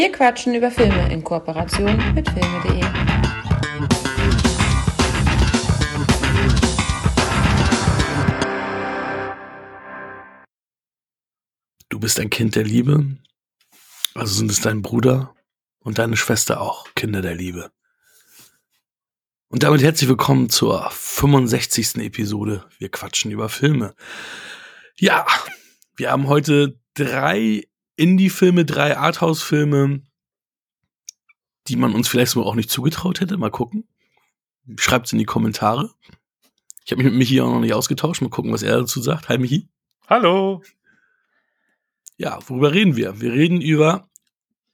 Wir quatschen über Filme in Kooperation mit filme.de. Du bist ein Kind der Liebe, also sind es dein Bruder und deine Schwester auch Kinder der Liebe. Und damit herzlich willkommen zur 65. Episode. Wir quatschen über Filme. Ja, wir haben heute drei Indie-Filme, drei Arthouse-Filme, die man uns vielleicht so auch nicht zugetraut hätte. Mal gucken. Schreibt's in die Kommentare. Ich habe mich mit Michi auch noch nicht ausgetauscht. Mal gucken, was er dazu sagt. Hi, Michi. Hallo. Ja, worüber reden wir? Wir reden über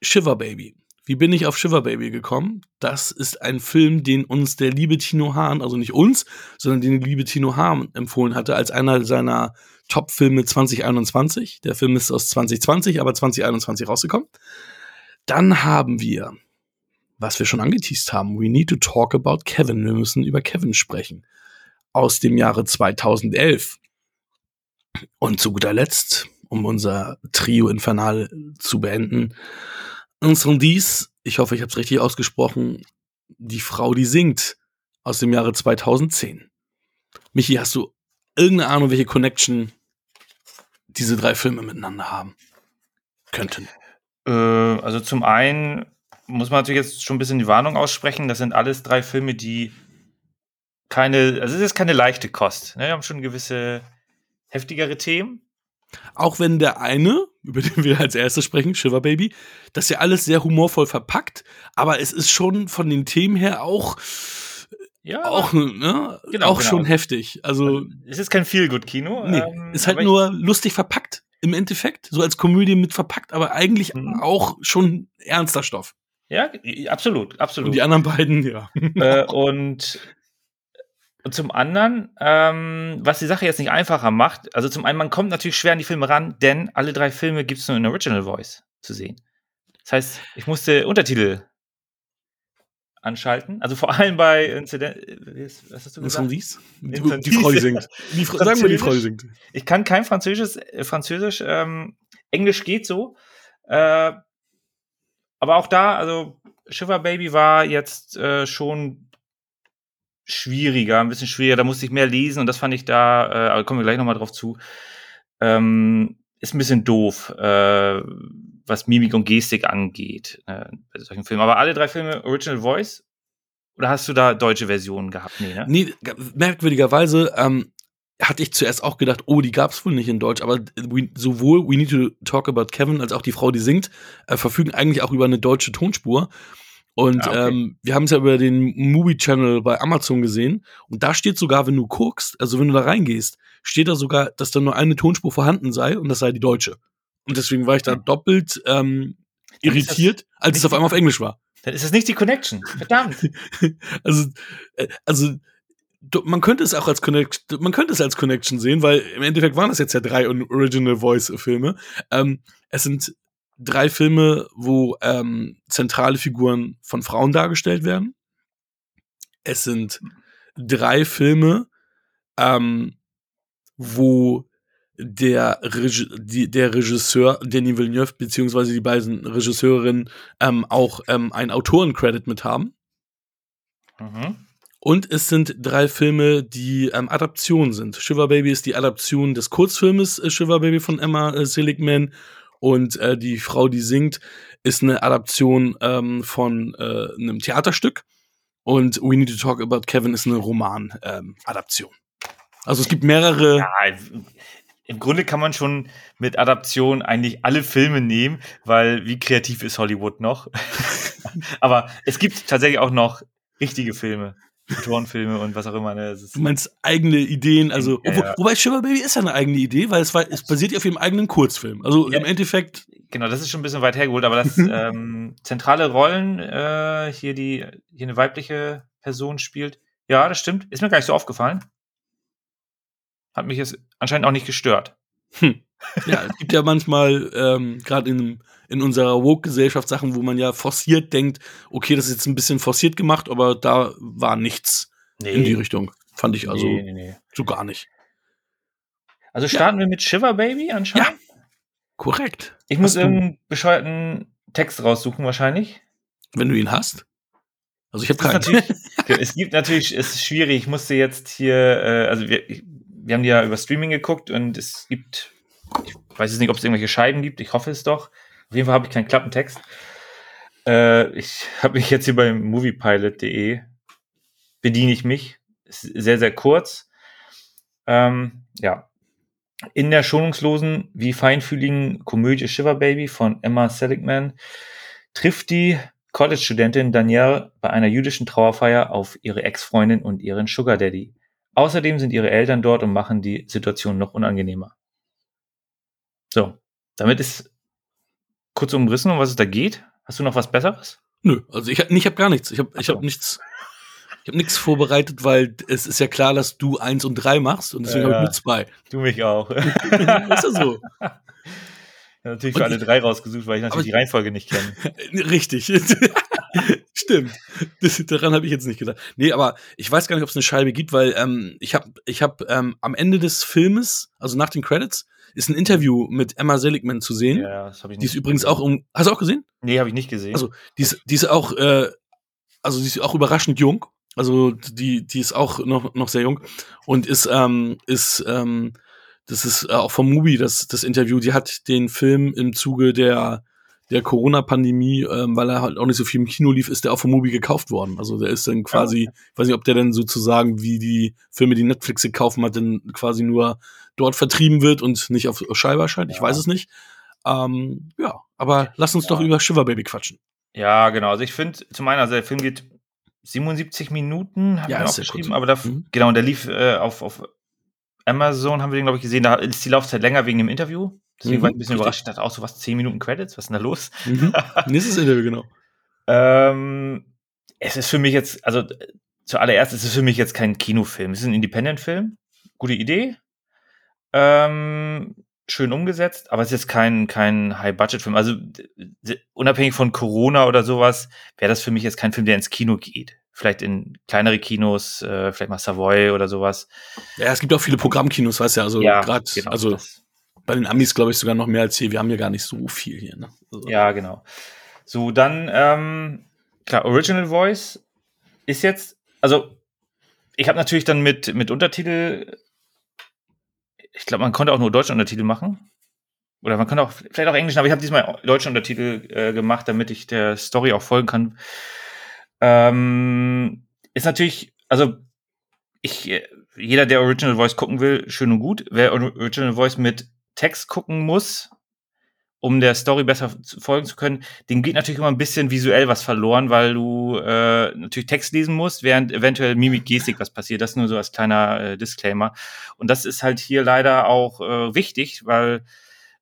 Shiver Baby. Wie bin ich auf Shiver Baby gekommen? Das ist ein Film, den uns der liebe Tino Hahn, also nicht uns, sondern den liebe Tino Hahn empfohlen hatte als einer seiner Top-Filme 2021. Der Film ist aus 2020, aber 2021 rausgekommen. Dann haben wir, was wir schon angeteased haben, We Need to Talk About Kevin. Wir müssen über Kevin sprechen. Aus dem Jahre 2011. Und zu guter Letzt, um unser Trio Infernal zu beenden, unseren dies, ich hoffe, ich habe es richtig ausgesprochen, die Frau, die singt, aus dem Jahre 2010. Michi, hast du irgendeine Ahnung, welche Connection diese drei Filme miteinander haben könnten? Äh, also zum einen muss man natürlich jetzt schon ein bisschen die Warnung aussprechen. Das sind alles drei Filme, die keine, also es ist keine leichte Kost. Ne? Wir haben schon gewisse heftigere Themen. Auch wenn der eine, über den wir als erstes sprechen, Shiver Baby, das ja alles sehr humorvoll verpackt, aber es ist schon von den Themen her auch ja, auch ne, genau, auch genau. schon heftig. Also es ist kein Feel-Good-Kino. Nee, ähm, ist halt nur lustig verpackt im Endeffekt, so als Komödie mit verpackt, aber eigentlich mhm. auch schon ernster Stoff. Ja, absolut, absolut. Und die anderen beiden, ja. Äh, und und zum anderen, ähm, was die Sache jetzt nicht einfacher macht, also zum einen, man kommt natürlich schwer an die Filme ran, denn alle drei Filme gibt es nur in Original Voice zu sehen. Das heißt, ich musste Untertitel anschalten. Also vor allem bei Incident. Was hast du gesagt? Die, die Frau, die singt. Die Fra sagen wir, die Frau, die singt. Ich kann kein Französisch, äh, Französisch, ähm, Englisch geht so. Äh, aber auch da, also Shiver Baby war jetzt äh, schon schwieriger, ein bisschen schwieriger. Da musste ich mehr lesen und das fand ich da, äh, aber kommen wir gleich nochmal drauf zu, ähm, ist ein bisschen doof, äh, was Mimik und Gestik angeht äh, bei solchen Filmen. Aber alle drei Filme Original Voice oder hast du da deutsche Versionen gehabt? Nee, ne? nee merkwürdigerweise ähm, hatte ich zuerst auch gedacht, oh, die gab es wohl nicht in Deutsch, aber we, sowohl We Need to Talk About Kevin als auch die Frau, die singt, äh, verfügen eigentlich auch über eine deutsche Tonspur. Und ah, okay. ähm, wir haben es ja über den Movie Channel bei Amazon gesehen. Und da steht sogar, wenn du guckst, also wenn du da reingehst, steht da sogar, dass da nur eine Tonspur vorhanden sei und das sei die deutsche. Und deswegen war ich da doppelt ähm, irritiert, als es auf einmal auf Englisch war. Dann ist das nicht die Connection. Verdammt. also, äh, also man könnte es auch als Connection, man könnte es als Connection sehen, weil im Endeffekt waren das jetzt ja drei Original Voice Filme. Ähm, es sind drei Filme, wo ähm, zentrale Figuren von Frauen dargestellt werden. Es sind drei Filme, ähm, wo der, Reg die, der Regisseur Denis Villeneuve beziehungsweise die beiden Regisseurinnen ähm, auch ähm, einen Autorencredit mit haben. Mhm. Und es sind drei Filme, die ähm, Adaptionen sind. Shiver Baby ist die Adaption des Kurzfilmes äh, Shiver Baby von Emma äh, Seligman und äh, die Frau, die singt, ist eine Adaption ähm, von äh, einem Theaterstück. Und We Need to Talk About Kevin ist eine Roman-Adaption. Ähm, also es gibt mehrere. Ja, im Grunde kann man schon mit Adaption eigentlich alle Filme nehmen, weil wie kreativ ist Hollywood noch? Aber es gibt tatsächlich auch noch richtige Filme. Autorenfilme und was auch immer. Ne? du meinst eigene Ideen, also ja, ja. wobei Shiver Baby ist ja eine eigene Idee, weil es, war, es basiert ja auf ihrem eigenen Kurzfilm. Also ja, im Endeffekt. Genau, das ist schon ein bisschen weit hergeholt, aber das ähm, zentrale Rollen äh, hier die hier eine weibliche Person spielt. Ja, das stimmt. Ist mir gar nicht so aufgefallen. Hat mich jetzt anscheinend auch nicht gestört. Hm. Ja, es gibt ja manchmal, ähm, gerade in, in unserer Woke-Gesellschaft, Sachen, wo man ja forciert denkt, okay, das ist jetzt ein bisschen forciert gemacht, aber da war nichts nee. in die Richtung. Fand ich also nee, nee, so gar nicht. Also starten ja. wir mit Shiver Baby anscheinend? Ja, korrekt. Ich muss irgendeinen bescheuerten Text raussuchen wahrscheinlich. Wenn du ihn hast. Also ich habe keinen. es gibt natürlich, es ist schwierig. Ich musste jetzt hier, äh, also wir, wir haben die ja über Streaming geguckt und es gibt, ich weiß jetzt nicht, ob es irgendwelche Scheiben gibt. Ich hoffe es doch. Auf jeden Fall habe ich keinen Klappentext. Äh, ich habe mich jetzt hier beim moviepilot.de bediene ich mich. Ist sehr, sehr kurz. Ähm, ja. In der schonungslosen wie feinfühligen Komödie Shiver Baby von Emma Seligman trifft die College-Studentin Danielle bei einer jüdischen Trauerfeier auf ihre Ex-Freundin und ihren Sugar Daddy. Außerdem sind ihre Eltern dort und machen die Situation noch unangenehmer. So, damit ist kurz umrissen, um was es da geht. Hast du noch was Besseres? Nö, also ich, hab- ich habe gar nichts. Ich habe ich hab nichts. Ich habe nichts vorbereitet, weil es ist ja klar, dass du eins und drei machst und deswegen Ja. habe ich nur zwei. Du mich auch. ist ja so. Ja, natürlich Und für alle ich- drei rausgesucht, weil ich natürlich die Reihenfolge nicht kenne. Richtig. Stimmt. Das, daran habe ich jetzt nicht gedacht. Nee, aber ich weiß gar nicht, ob es eine Scheibe gibt, weil ähm, ich habe ich hab, ähm, am Ende des Filmes, also nach den Credits, ist ein Interview mit Emma Seligman zu sehen. ja, das habe ich Die ist übrigens auch um. Hast du auch gesehen? Nee, habe ich nicht gesehen. Also, die ist, die ist auch, äh, also die ist auch überraschend jung. Also die, die ist auch noch, noch sehr jung und ist, ähm, ist, ähm, das ist äh, auch vom Mubi das, das Interview. Die hat den Film im Zuge der, der Corona-Pandemie, ähm, weil er halt auch nicht so viel im Kino lief, ist der auch vom Mubi gekauft worden. Also der ist dann quasi, ich weiß nicht, ob der dann sozusagen wie die Filme, die Netflix gekauft hat, dann quasi nur dort vertrieben wird und nicht auf Scheibe erscheint. Ich Ja. weiß es nicht. Ähm, ja, aber lass uns Ja. doch über Shiver Baby quatschen. Ja, genau. Also ich finde, zu meiner Seite, der Film geht 77 Minuten, habe Ja, ich mir ist auch sehr geschrieben, kurz. aber da, Mhm. genau, und der lief äh, auf, auf Amazon, haben wir den, glaube ich, gesehen. Da ist die Laufzeit länger wegen dem Interview. Deswegen Mhm, war ich ein bisschen richtig. überrascht. Ich dachte auch so, was, 10 Minuten Credits? Was ist denn da los? Mhm. Nächstes Interview, genau. Ähm, es ist für mich jetzt, also äh, zuallererst ist es für mich jetzt kein Kinofilm. Es ist ein Independent-Film. Gute Idee. Ähm, schön umgesetzt, aber es ist jetzt kein, kein High-Budget-Film. Also unabhängig von Corona oder sowas, wäre das für mich jetzt kein Film, der ins Kino geht. Vielleicht in kleinere Kinos, äh, vielleicht mal Savoy oder sowas. Ja, es gibt auch viele Programmkinos, weißt du, also gerade, genau, also das- bei den Amis glaube ich sogar noch mehr als hier. Wir haben ja gar nicht so viel hier. Ne? Also, Ja, genau. So, dann, ähm, klar, Original Voice ist jetzt, also ich habe natürlich dann mit, mit Untertitel, ich glaube, man konnte auch nur deutsche Untertitel machen. Oder man kann auch, vielleicht auch Englisch, aber ich habe diesmal deutsche Untertitel äh, gemacht, damit ich der Story auch folgen kann. Ähm, ist natürlich, also ich, jeder, der Original Voice gucken will, schön und gut. Wer Original Voice mit Text gucken muss, um der Story besser folgen zu können, dem geht natürlich immer ein bisschen visuell was verloren, weil du äh, natürlich Text lesen musst, während eventuell Mimik, Gestik was passiert. Das nur so als kleiner äh, Disclaimer. Und das ist halt hier leider auch äh, wichtig, weil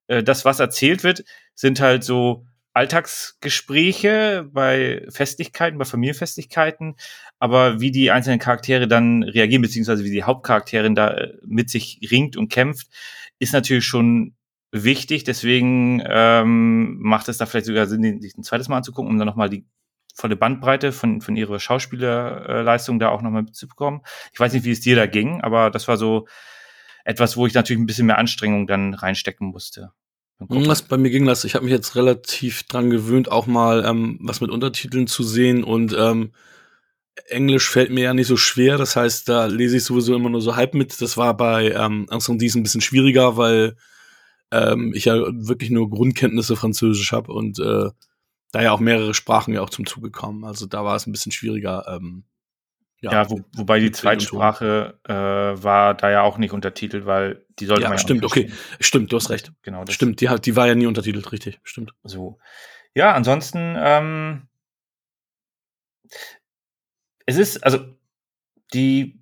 äh, das, was erzählt wird, sind halt so Alltagsgespräche bei Festlichkeiten, bei Familienfestlichkeiten, aber wie die einzelnen Charaktere dann reagieren, beziehungsweise wie die Hauptcharakterin da äh, mit sich ringt und kämpft, ist natürlich schon wichtig. Deswegen ähm, macht es da vielleicht sogar Sinn, sich ein zweites Mal anzugucken, um dann nochmal die volle Bandbreite von, von ihrer Schauspielerleistung da auch nochmal mitzubekommen. Ich weiß nicht, wie es dir da ging, aber das war so etwas, wo ich natürlich ein bisschen mehr Anstrengung dann reinstecken musste. Gucken. Was bei mir ging das, ich habe mich jetzt relativ dran gewöhnt, auch mal ähm, was mit Untertiteln zu sehen und ähm, Englisch fällt mir ja nicht so schwer, das heißt, da lese ich sowieso immer nur so halb mit. Das war bei ähm, Anson Dies ein bisschen schwieriger, weil ähm, ich ja wirklich nur Grundkenntnisse Französisch habe und äh, da ja auch mehrere Sprachen ja auch zum Zuge kommen. Also da war es ein bisschen schwieriger. Ähm, Ja, wo, wobei die. Zweitsprache äh, war da ja auch nicht untertitelt, weil die sollte Ja, man ja stimmt, nicht okay. Stimmt, du hast recht. Genau, das Stimmt, die, hat, die war ja nie untertitelt, richtig. Stimmt. So. Ja, ansonsten, ähm, es ist, also, die,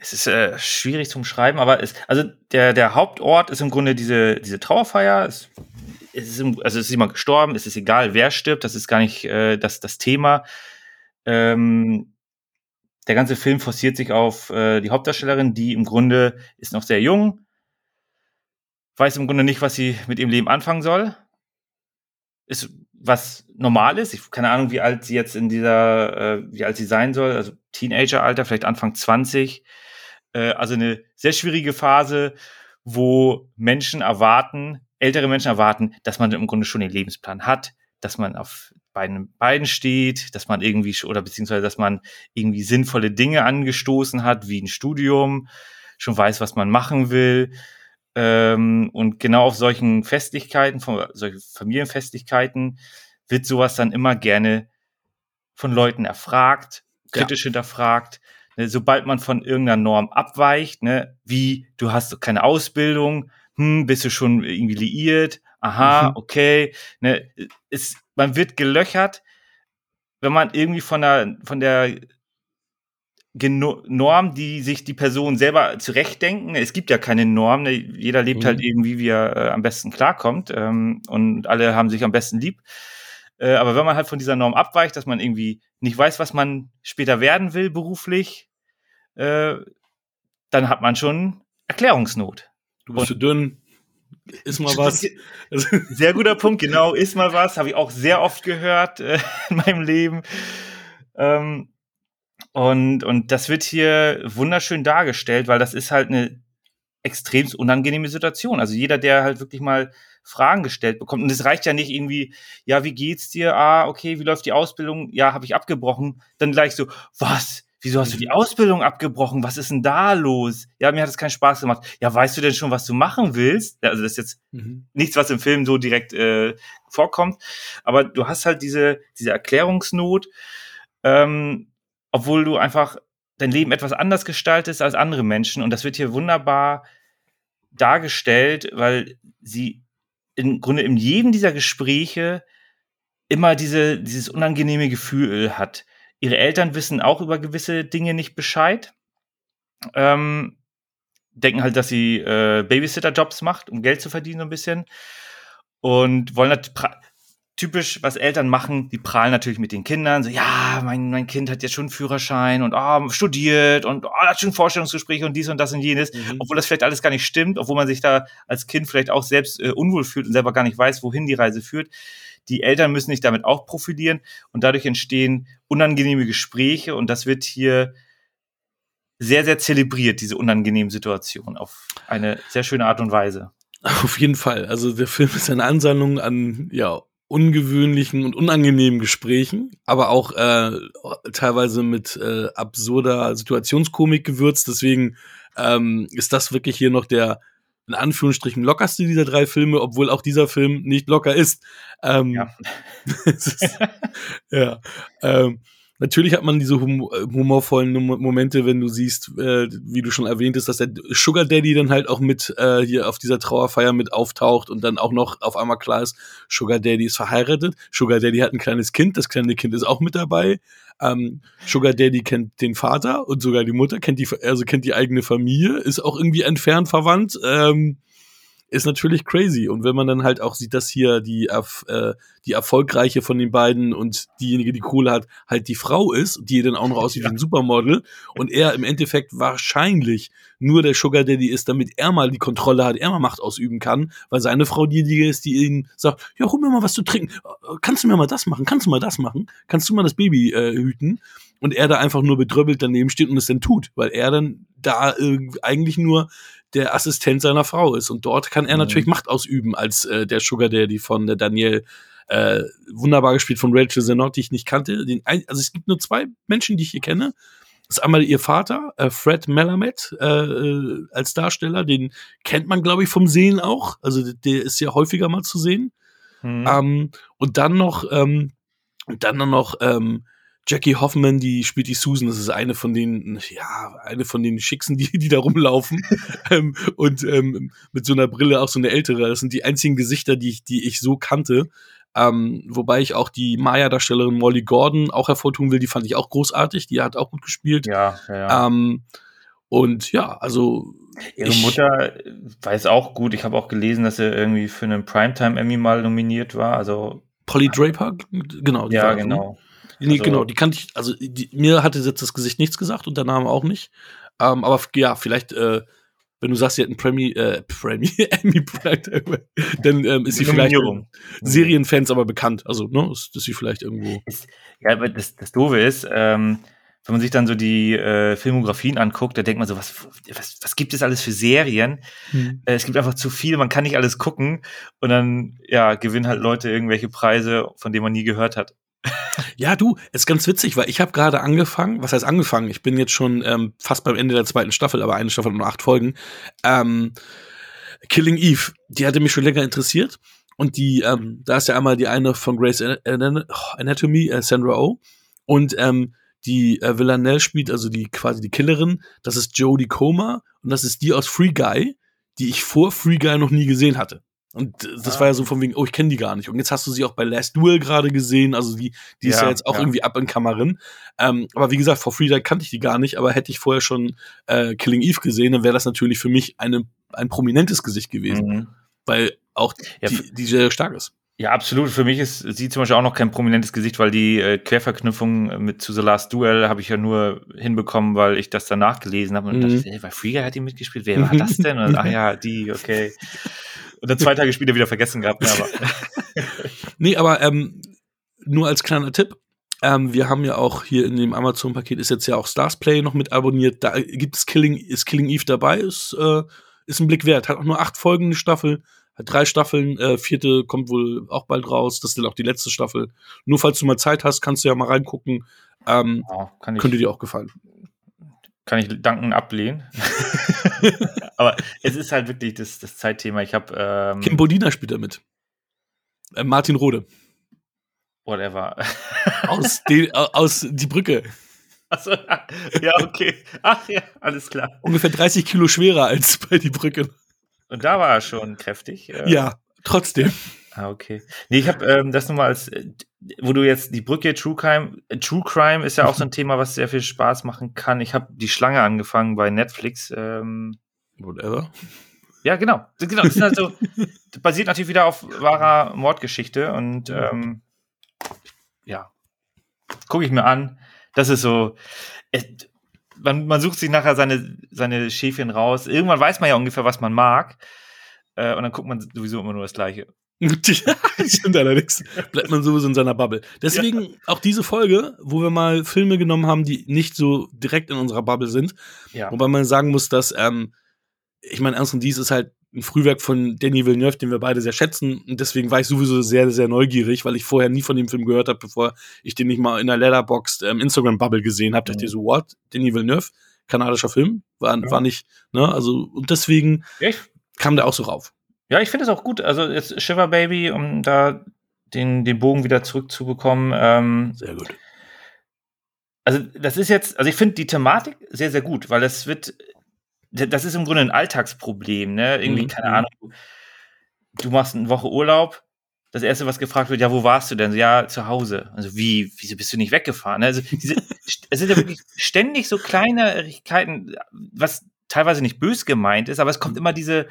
es ist äh, schwierig zum Schreiben, aber es, also der, der Hauptort ist im Grunde diese, diese Trauerfeier. Es, es ist, im, also es ist jemand gestorben, es ist egal, wer stirbt, das ist gar nicht äh, das, das Thema. Ähm, der ganze Film forciert sich auf äh, die Hauptdarstellerin, die im Grunde ist noch sehr jung, weiß im Grunde nicht, was sie mit ihrem Leben anfangen soll. Ist was normal ist. Ich keine Ahnung, wie alt sie jetzt in dieser, äh, wie alt sie sein soll, also Teenageralter, vielleicht Anfang 20. Äh, also eine sehr schwierige Phase, wo Menschen erwarten, ältere Menschen erwarten, dass man im Grunde schon den Lebensplan hat, dass man auf beiden Beinen steht, dass man irgendwie oder beziehungsweise dass man irgendwie sinnvolle Dinge angestoßen hat, wie ein Studium, schon weiß, was man machen will. Ähm, und genau auf solchen Festlichkeiten, von solchen Familienfestlichkeiten, wird sowas dann immer gerne von Leuten erfragt, kritisch ja. hinterfragt. Ne, sobald man von irgendeiner Norm abweicht, ne, wie du hast keine Ausbildung, hm, bist du schon irgendwie liiert, aha, mhm. okay, ne, ist, man wird gelöchert, wenn man irgendwie von der, von der Norm, die sich die Person selber zurechtdenken. Es gibt ja keine Norm. Ne? Jeder lebt halt mhm. halt irgendwie, wie er äh, am besten klarkommt. Ähm, und alle haben sich am besten lieb. Äh, aber wenn man halt von dieser Norm abweicht, dass man irgendwie nicht weiß, was man später werden will beruflich, äh, dann hat man schon Erklärungsnot. Du bist zu dünn. Ist mal was. Sehr guter Punkt, genau. Ist mal was. Habe ich auch sehr oft gehört äh, in meinem Leben. Ähm, und, und das wird hier wunderschön dargestellt, weil das ist halt eine extrem unangenehme Situation. Also jeder, der halt wirklich mal Fragen gestellt bekommt, und es reicht ja nicht irgendwie, ja, wie geht's dir? Ah, okay, wie läuft die Ausbildung? Ja, habe ich abgebrochen. Dann gleich so, was? Wieso hast du die Ausbildung abgebrochen? Was ist denn da los? Ja, mir hat es keinen Spaß gemacht. Ja, weißt du denn schon, was du machen willst? Also das ist jetzt mhm. nichts, was im Film so direkt äh, vorkommt. Aber du hast halt diese, diese Erklärungsnot. Ähm, obwohl du einfach dein Leben etwas anders gestaltest als andere Menschen. Und das wird hier wunderbar dargestellt, weil sie im Grunde in jedem dieser Gespräche immer diese, dieses unangenehme Gefühl hat. Ihre Eltern wissen auch über gewisse Dinge nicht Bescheid. Ähm, denken halt, dass sie äh, Babysitter-Jobs macht, um Geld zu verdienen so ein bisschen. Und wollen typisch, was Eltern machen, die prahlen natürlich mit den Kindern, so, ja, mein, mein Kind hat jetzt schon einen Führerschein und oh, studiert und oh, hat schon Vorstellungsgespräche und dies und das und jenes, mhm. obwohl das vielleicht alles gar nicht stimmt, obwohl man sich da als Kind vielleicht auch selbst äh, unwohl fühlt und selber gar nicht weiß, wohin die Reise führt. Die Eltern müssen sich damit auch profilieren und dadurch entstehen unangenehme Gespräche und das wird hier sehr, sehr zelebriert, diese unangenehmen Situationen, auf eine sehr schöne Art und Weise. Auf jeden Fall. Also der Film ist eine Ansammlung an ja ungewöhnlichen und unangenehmen Gesprächen, aber auch äh, teilweise mit äh, absurder Situationskomik gewürzt. Deswegen ähm, ist das wirklich hier noch der in Anführungsstrichen lockerste dieser drei Filme, obwohl auch dieser Film nicht locker ist. Ähm, ja. ist, ja. Ähm, Natürlich hat man diese hum humorvollen Momente, wenn du siehst, äh, wie du schon erwähnt hast, dass der Sugar Daddy dann halt auch mit äh, hier auf dieser Trauerfeier mit auftaucht und dann auch noch auf einmal klar ist, Sugar Daddy ist verheiratet, Sugar Daddy hat ein kleines Kind, das kleine Kind ist auch mit dabei. Ähm, Sugar Daddy kennt den Vater und sogar die Mutter kennt die, also kennt die eigene Familie, ist auch irgendwie entfernt verwandt. Ähm, ist natürlich crazy. Und wenn man dann halt auch sieht, dass hier die, äh, die erfolgreiche von den beiden und diejenige, die Kohle hat, halt die Frau ist, die dann auch noch aussieht ja. wie ein Supermodel und er im Endeffekt wahrscheinlich nur der Sugar Daddy ist, damit er mal die Kontrolle hat, er mal Macht ausüben kann, weil seine Frau diejenige ist, die ihn sagt, ja, hol mir mal was zu trinken. Kannst du mir mal das machen? Kannst du mal das machen? Kannst du mal das Baby äh, hüten? Und er da einfach nur bedröbbelt daneben steht und es dann tut, weil er dann da äh, eigentlich nur der Assistent seiner Frau ist. Und dort kann er mhm. natürlich Macht ausüben als äh, der Sugar Daddy von der Danielle. Äh, wunderbar gespielt von Rachel Zenot, die ich nicht kannte. Den, also es gibt nur zwei Menschen, die ich hier kenne. Das ist einmal ihr Vater, äh, Fred Melamed, äh, äh, als Darsteller. Den kennt man, glaube ich, vom Sehen auch. Also der ist ja häufiger mal zu sehen. Mhm. Ähm, und dann noch, ähm, dann noch ähm, Jackie Hoffman, die spielt die Susan, das ist eine von den, ja, eine von den Schicksen, die, die da rumlaufen. ähm, und ähm, mit so einer Brille auch so eine ältere. Das sind die einzigen Gesichter, die ich, die ich so kannte. Ähm, wobei ich auch die Maya-Darstellerin Molly Gordon auch hervortun will, die fand ich auch großartig, die hat auch gut gespielt. Ja, ja. ja. Ähm, und ja, also. Ihre ich, Mutter weiß auch gut. Ich habe auch gelesen, dass er irgendwie für einen Primetime Emmy mal nominiert war. Also Polly Draper, genau. Ja, war, genau. Nee, also, genau, die kannte ich, also die, mir hatte jetzt das Gesicht nichts gesagt und der Name auch nicht. Ähm, aber ja, vielleicht, äh, wenn du sagst, sie hat einen Premier, äh, Premier, Emmy dann ähm, ist sie vielleicht Serienfans aber bekannt. Also, ne, ist, ist sie vielleicht irgendwo. Ist, ja, aber das, das Doofe ist, ähm, wenn man sich dann so die äh, Filmografien anguckt, da denkt man so, was, was, was gibt es alles für Serien? Hm. Äh, es gibt einfach zu viel, man kann nicht alles gucken und dann ja, gewinnen halt Leute irgendwelche Preise, von denen man nie gehört hat. Ja, du, ist ganz witzig, weil ich habe gerade angefangen, was heißt angefangen? Ich bin jetzt schon ähm, fast beim Ende der zweiten Staffel, aber eine Staffel nur acht Folgen. Ähm, Killing Eve, die hatte mich schon länger interessiert. Und die, ähm, da ist ja einmal die eine von Grace Anatomy, äh, Sandra Oh. Und ähm, die äh, Villanelle spielt, also die quasi die Killerin, das ist Jodie Comer und das ist die aus Free Guy, die ich vor Free Guy noch nie gesehen hatte. Und das ah. war ja so von wegen, oh, ich kenne die gar nicht. Und jetzt hast du sie auch bei Last Duel gerade gesehen. Also die, die ist ja, ja jetzt auch ja. irgendwie ab in Kammerin. Ähm, aber wie gesagt, vor Guy kannte ich die gar nicht. Aber hätte ich vorher schon äh, Killing Eve gesehen, dann wäre das natürlich für mich eine, ein prominentes Gesicht gewesen. Mhm. Weil auch ja, die, die sehr stark ist. Ja, absolut. Für mich ist sie zum Beispiel auch noch kein prominentes Gesicht, weil die äh, Querverknüpfung mit zu The Last Duel habe ich ja nur hinbekommen, weil ich das danach gelesen habe und mhm. dachte, hey, bei Free hat die mitgespielt. Wer war das denn? Und, ach ja, die, okay. Und dann zwei Tage später wieder vergessen gehabt. Aber. nee, aber ähm, nur als kleiner Tipp. Ähm, wir haben ja auch hier in dem Amazon-Paket ist jetzt ja auch Stars Play noch mit abonniert. Da gibt es Killing, ist Killing Eve dabei, ist, äh, ist ein Blick wert. Hat auch nur acht Folgen eine Staffel hat drei Staffeln, äh, vierte kommt wohl auch bald raus. Das ist dann auch die letzte Staffel. Nur falls du mal Zeit hast, kannst du ja mal reingucken. Ähm, ja, könnte dir auch gefallen. Kann ich danken ablehnen. Aber es ist halt wirklich das, das Zeitthema. Ich habe ähm, Kim Bodina spielt damit. Äh, Martin Rode. Whatever. aus, die, aus Die Brücke. Achso, ja, okay. Ach ja, alles klar. Ungefähr 30 Kilo schwerer als bei Die Brücke. Und da war er schon kräftig. Äh. Ja, trotzdem. Ah, okay. Nee, ich habe ähm, das nochmal als, äh, wo du jetzt die Brücke True Crime, äh, True Crime ist ja auch so ein Thema, was sehr viel Spaß machen kann. Ich habe die Schlange angefangen bei Netflix. Ähm, Whatever. Ja, genau. genau. Das, halt so, das basiert natürlich wieder auf wahrer Mordgeschichte und ähm, ja, gucke ich mir an. Das ist so. Es, man, man sucht sich nachher seine, seine Schäfchen raus. Irgendwann weiß man ja ungefähr, was man mag. Äh, und dann guckt man sowieso immer nur das Gleiche. Stimmt allerdings. Bleibt man sowieso in seiner Bubble. Deswegen ja. auch diese Folge, wo wir mal Filme genommen haben, die nicht so direkt in unserer Bubble sind. Ja. Wobei man sagen muss, dass, ähm, ich meine, Ernst und Dies ist halt ein Frühwerk von Danny Villeneuve, den wir beide sehr schätzen. Und deswegen war ich sowieso sehr, sehr neugierig, weil ich vorher nie von dem Film gehört habe, bevor ich den nicht mal in der Letterboxd ähm, Instagram-Bubble gesehen habe. Mhm. Dachte ich so, what? Danny Villeneuve? Kanadischer Film? War, ja. war nicht, ne? Also, und deswegen ich, kam der auch so rauf. Ja, ich finde es auch gut. Also, jetzt Shiver Baby, um da den, den Bogen wieder zurückzubekommen. Ähm, sehr gut. Also, das ist jetzt, also ich finde die Thematik sehr, sehr gut, weil es wird das ist im Grunde ein Alltagsproblem, ne? Irgendwie, mhm. keine mhm. Ahnung, du machst eine Woche Urlaub, das erste, was gefragt wird, ja, wo warst du denn? Ja, zu Hause. Also wie, wieso bist du nicht weggefahren? Also diese, es sind ja wirklich ständig so Kleinigkeiten, was teilweise nicht bös gemeint ist, aber es kommt immer diese,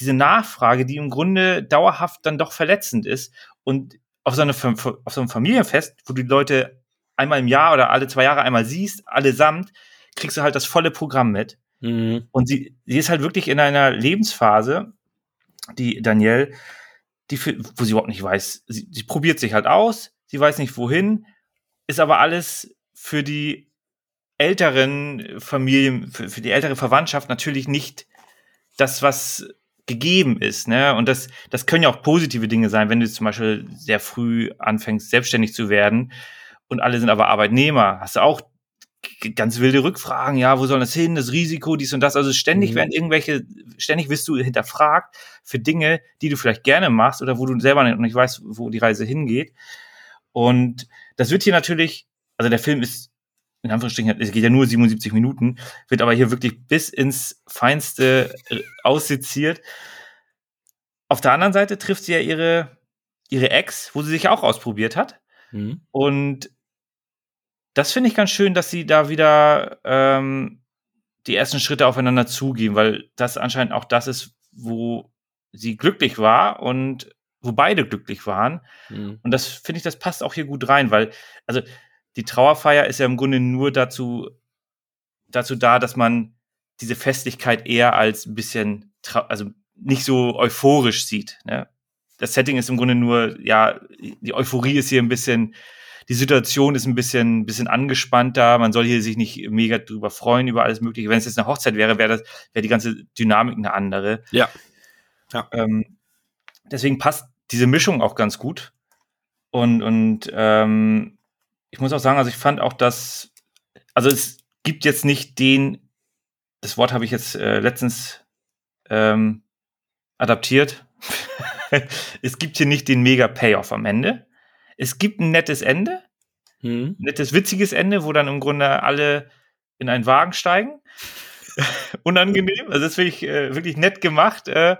diese Nachfrage, die im Grunde dauerhaft dann doch verletzend ist. Und auf so, eine, auf so einem Familienfest, wo du die Leute einmal im Jahr oder alle zwei Jahre einmal siehst, allesamt, kriegst du halt das volle Programm mit. Mhm. Und sie, sie ist halt wirklich in einer Lebensphase, die Danielle, die wo sie überhaupt nicht weiß, sie, sie probiert sich halt aus, sie weiß nicht wohin, ist aber alles für die älteren Familien, für, für die ältere Verwandtschaft natürlich nicht das, was gegeben ist, ne? Und das, das können ja auch positive Dinge sein, wenn du zum Beispiel sehr früh anfängst, selbstständig zu werden und alle sind aber Arbeitnehmer, hast du auch ganz wilde Rückfragen, ja, wo soll das hin, das Risiko, dies und das. Also ständig mhm. werden irgendwelche, ständig wirst du hinterfragt für Dinge, die du vielleicht gerne machst oder wo du selber nicht weißt, wo die Reise hingeht. Und das wird hier natürlich, also der Film ist, in Anführungsstrichen, es geht ja nur 77 Minuten, wird aber hier wirklich bis ins Feinste äh, ausseziert. Auf der anderen Seite trifft sie ja ihre, ihre Ex, wo sie sich auch ausprobiert hat. Mhm. Und das finde ich ganz schön, dass sie da wieder ähm, die ersten Schritte aufeinander zugehen, weil das anscheinend auch das ist, wo sie glücklich war und wo beide glücklich waren. Mhm. Und das finde ich, das passt auch hier gut rein, weil, also die Trauerfeier ist ja im Grunde nur dazu, dazu da, dass man diese Festlichkeit eher als ein bisschen, also nicht so euphorisch sieht. Ne? Das Setting ist im Grunde nur, ja, die Euphorie ist hier ein bisschen die Situation ist ein bisschen, bisschen angespannter. Man soll hier sich nicht mega drüber freuen über alles Mögliche. Wenn es jetzt eine Hochzeit wäre, wäre das, wäre die ganze Dynamik eine andere. Ja. ja. Ähm, deswegen passt diese Mischung auch ganz gut. Und, und ähm, ich muss auch sagen, also ich fand auch, dass, also es gibt jetzt nicht den, das Wort habe ich jetzt äh, letztens ähm, adaptiert. es gibt hier nicht den mega Payoff am Ende. Es gibt ein nettes Ende, hm. nettes, witziges Ende, wo dann im Grunde alle in einen Wagen steigen. Unangenehm. Also das finde ich äh, wirklich nett gemacht äh,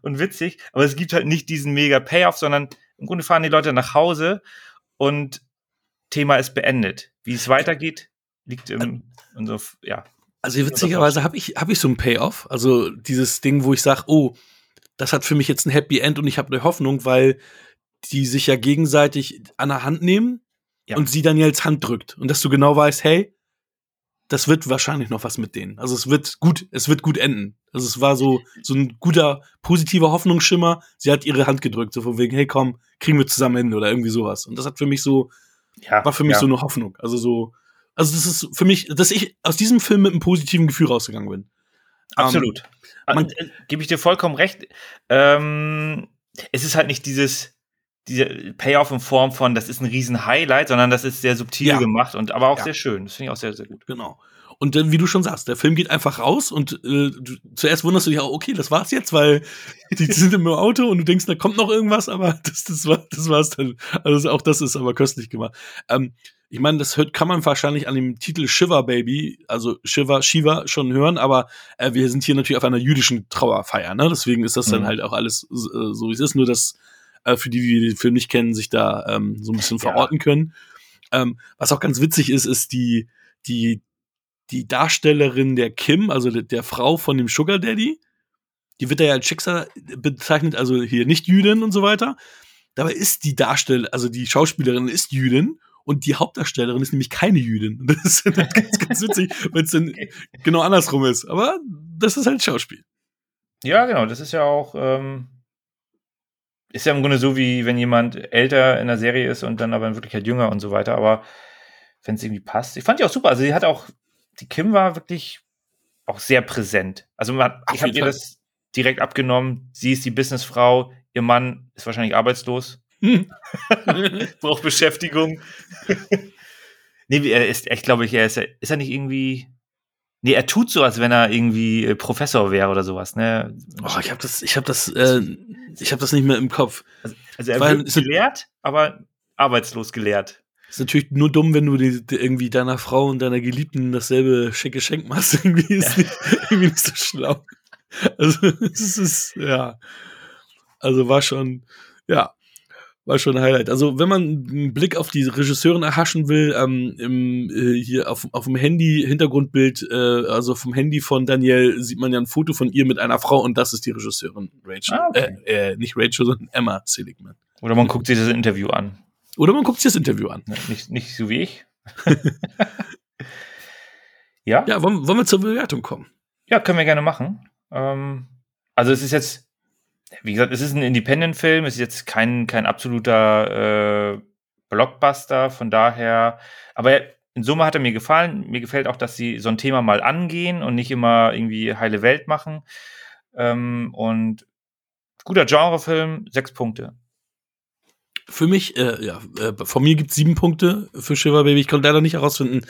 und witzig. Aber es gibt halt nicht diesen mega Payoff, sondern im Grunde fahren die Leute nach Hause und Thema ist beendet. Wie es weitergeht, liegt im, in so, ja. Also witzigerweise habe ich, hab ich so ein Payoff. Also dieses Ding, wo ich sage, oh, das hat für mich jetzt ein Happy End und ich habe eine Hoffnung, weil die sich ja gegenseitig an der Hand nehmen ja. und sie Daniels Hand drückt. Und dass du genau weißt, hey, das wird wahrscheinlich noch was mit denen. Also es wird gut, es wird gut enden. Also es war so, so ein guter, positiver Hoffnungsschimmer. Sie hat ihre Hand gedrückt, so von wegen, hey komm, kriegen wir zusammen hin oder irgendwie sowas. Und das hat für mich so, ja, war für mich ja. so eine Hoffnung. Also so, also das ist für mich, dass ich aus diesem Film mit einem positiven Gefühl rausgegangen bin. Absolut. Um, man, äh, Gebe ich dir vollkommen recht. Ähm, es ist halt nicht dieses, diese Payoff in Form von, das ist ein riesen Highlight, sondern das ist sehr subtil ja. gemacht und aber auch ja. sehr schön. Das finde ich auch sehr, sehr gut. Genau. Und dann, wie du schon sagst, der Film geht einfach raus und äh, du, zuerst wunderst du dich auch, okay, das war's jetzt, weil die sind im Auto und du denkst, da kommt noch irgendwas, aber das, das, war, das war's dann. Also auch das ist aber köstlich gemacht. Ähm, ich meine, das hört, kann man wahrscheinlich an dem Titel Shiva Baby, also Shiva, Shiva schon hören, aber äh, wir sind hier natürlich auf einer jüdischen Trauerfeier, ne? Deswegen ist das mhm. dann halt auch alles äh, so, wie es ist, nur dass äh, für die, die den Film nicht kennen, sich da ähm, so ein bisschen ja. verorten können. Ähm, was auch ganz witzig ist, ist die, die, die Darstellerin der Kim, also der, der Frau von dem Sugar Daddy, die wird ja als Schicksal bezeichnet, also hier nicht Jüdin und so weiter. Dabei ist die Darstellerin, also die Schauspielerin ist Jüdin und die Hauptdarstellerin ist nämlich keine Jüdin. Das ist ganz, ganz witzig, wenn es dann okay. genau andersrum ist. Aber das ist halt Schauspiel. Ja, genau. Das ist ja auch, ähm, ist ja im Grunde so, wie wenn jemand älter in der Serie ist und dann aber in Wirklichkeit jünger und so weiter. Aber wenn es irgendwie passt. Ich fand die auch super. Also sie hat auch die Kim war wirklich auch sehr präsent. Also man, ich habe ihr das direkt abgenommen. Sie ist die Businessfrau, ihr Mann ist wahrscheinlich arbeitslos. Braucht Beschäftigung. nee, er ist, ich glaube, er ist, ist er nicht irgendwie. Nee, er tut so, als wenn er irgendwie äh, Professor wäre oder sowas, ne? Oh, ich habe das, ich habe das, äh, ich habe das nicht mehr im Kopf. Also, also er wird gelehrt, aber arbeitslos gelehrt. Ist natürlich nur dumm, wenn du die, die irgendwie deiner Frau und deiner Geliebten dasselbe Geschenk machst. Irgendwie ist nicht, irgendwie nicht so schlau. Also, es ist, ja. Also war schon, ja, war schon ein Highlight. Also, wenn man einen Blick auf die Regisseurin erhaschen will, ähm, im, äh, hier auf, auf dem Handy, Hintergrundbild, äh, also vom Handy von Danielle, sieht man ja ein Foto von ihr mit einer Frau und das ist die Regisseurin Rachel. Ah, okay. äh, äh, nicht Rachel, sondern Emma Seligman. Oder man guckt sich das Interview an. Oder man guckt sich das Interview an. Nicht, nicht so wie ich. ja? Ja, wollen, wollen wir zur Bewertung kommen? Ja, können wir gerne machen. Ähm, also es ist jetzt, wie gesagt, es ist ein Independent-Film, es ist jetzt kein, kein absoluter äh, Blockbuster, von daher, aber in Summe hat er mir gefallen. Mir gefällt auch, dass sie so ein Thema mal angehen und nicht immer irgendwie heile Welt machen. Ähm, und guter Genrefilm, sechs Punkte. Für mich, äh, ja, äh, von mir gibt es sieben Punkte für Shiver Baby. Ich konnte leider nicht herausfinden,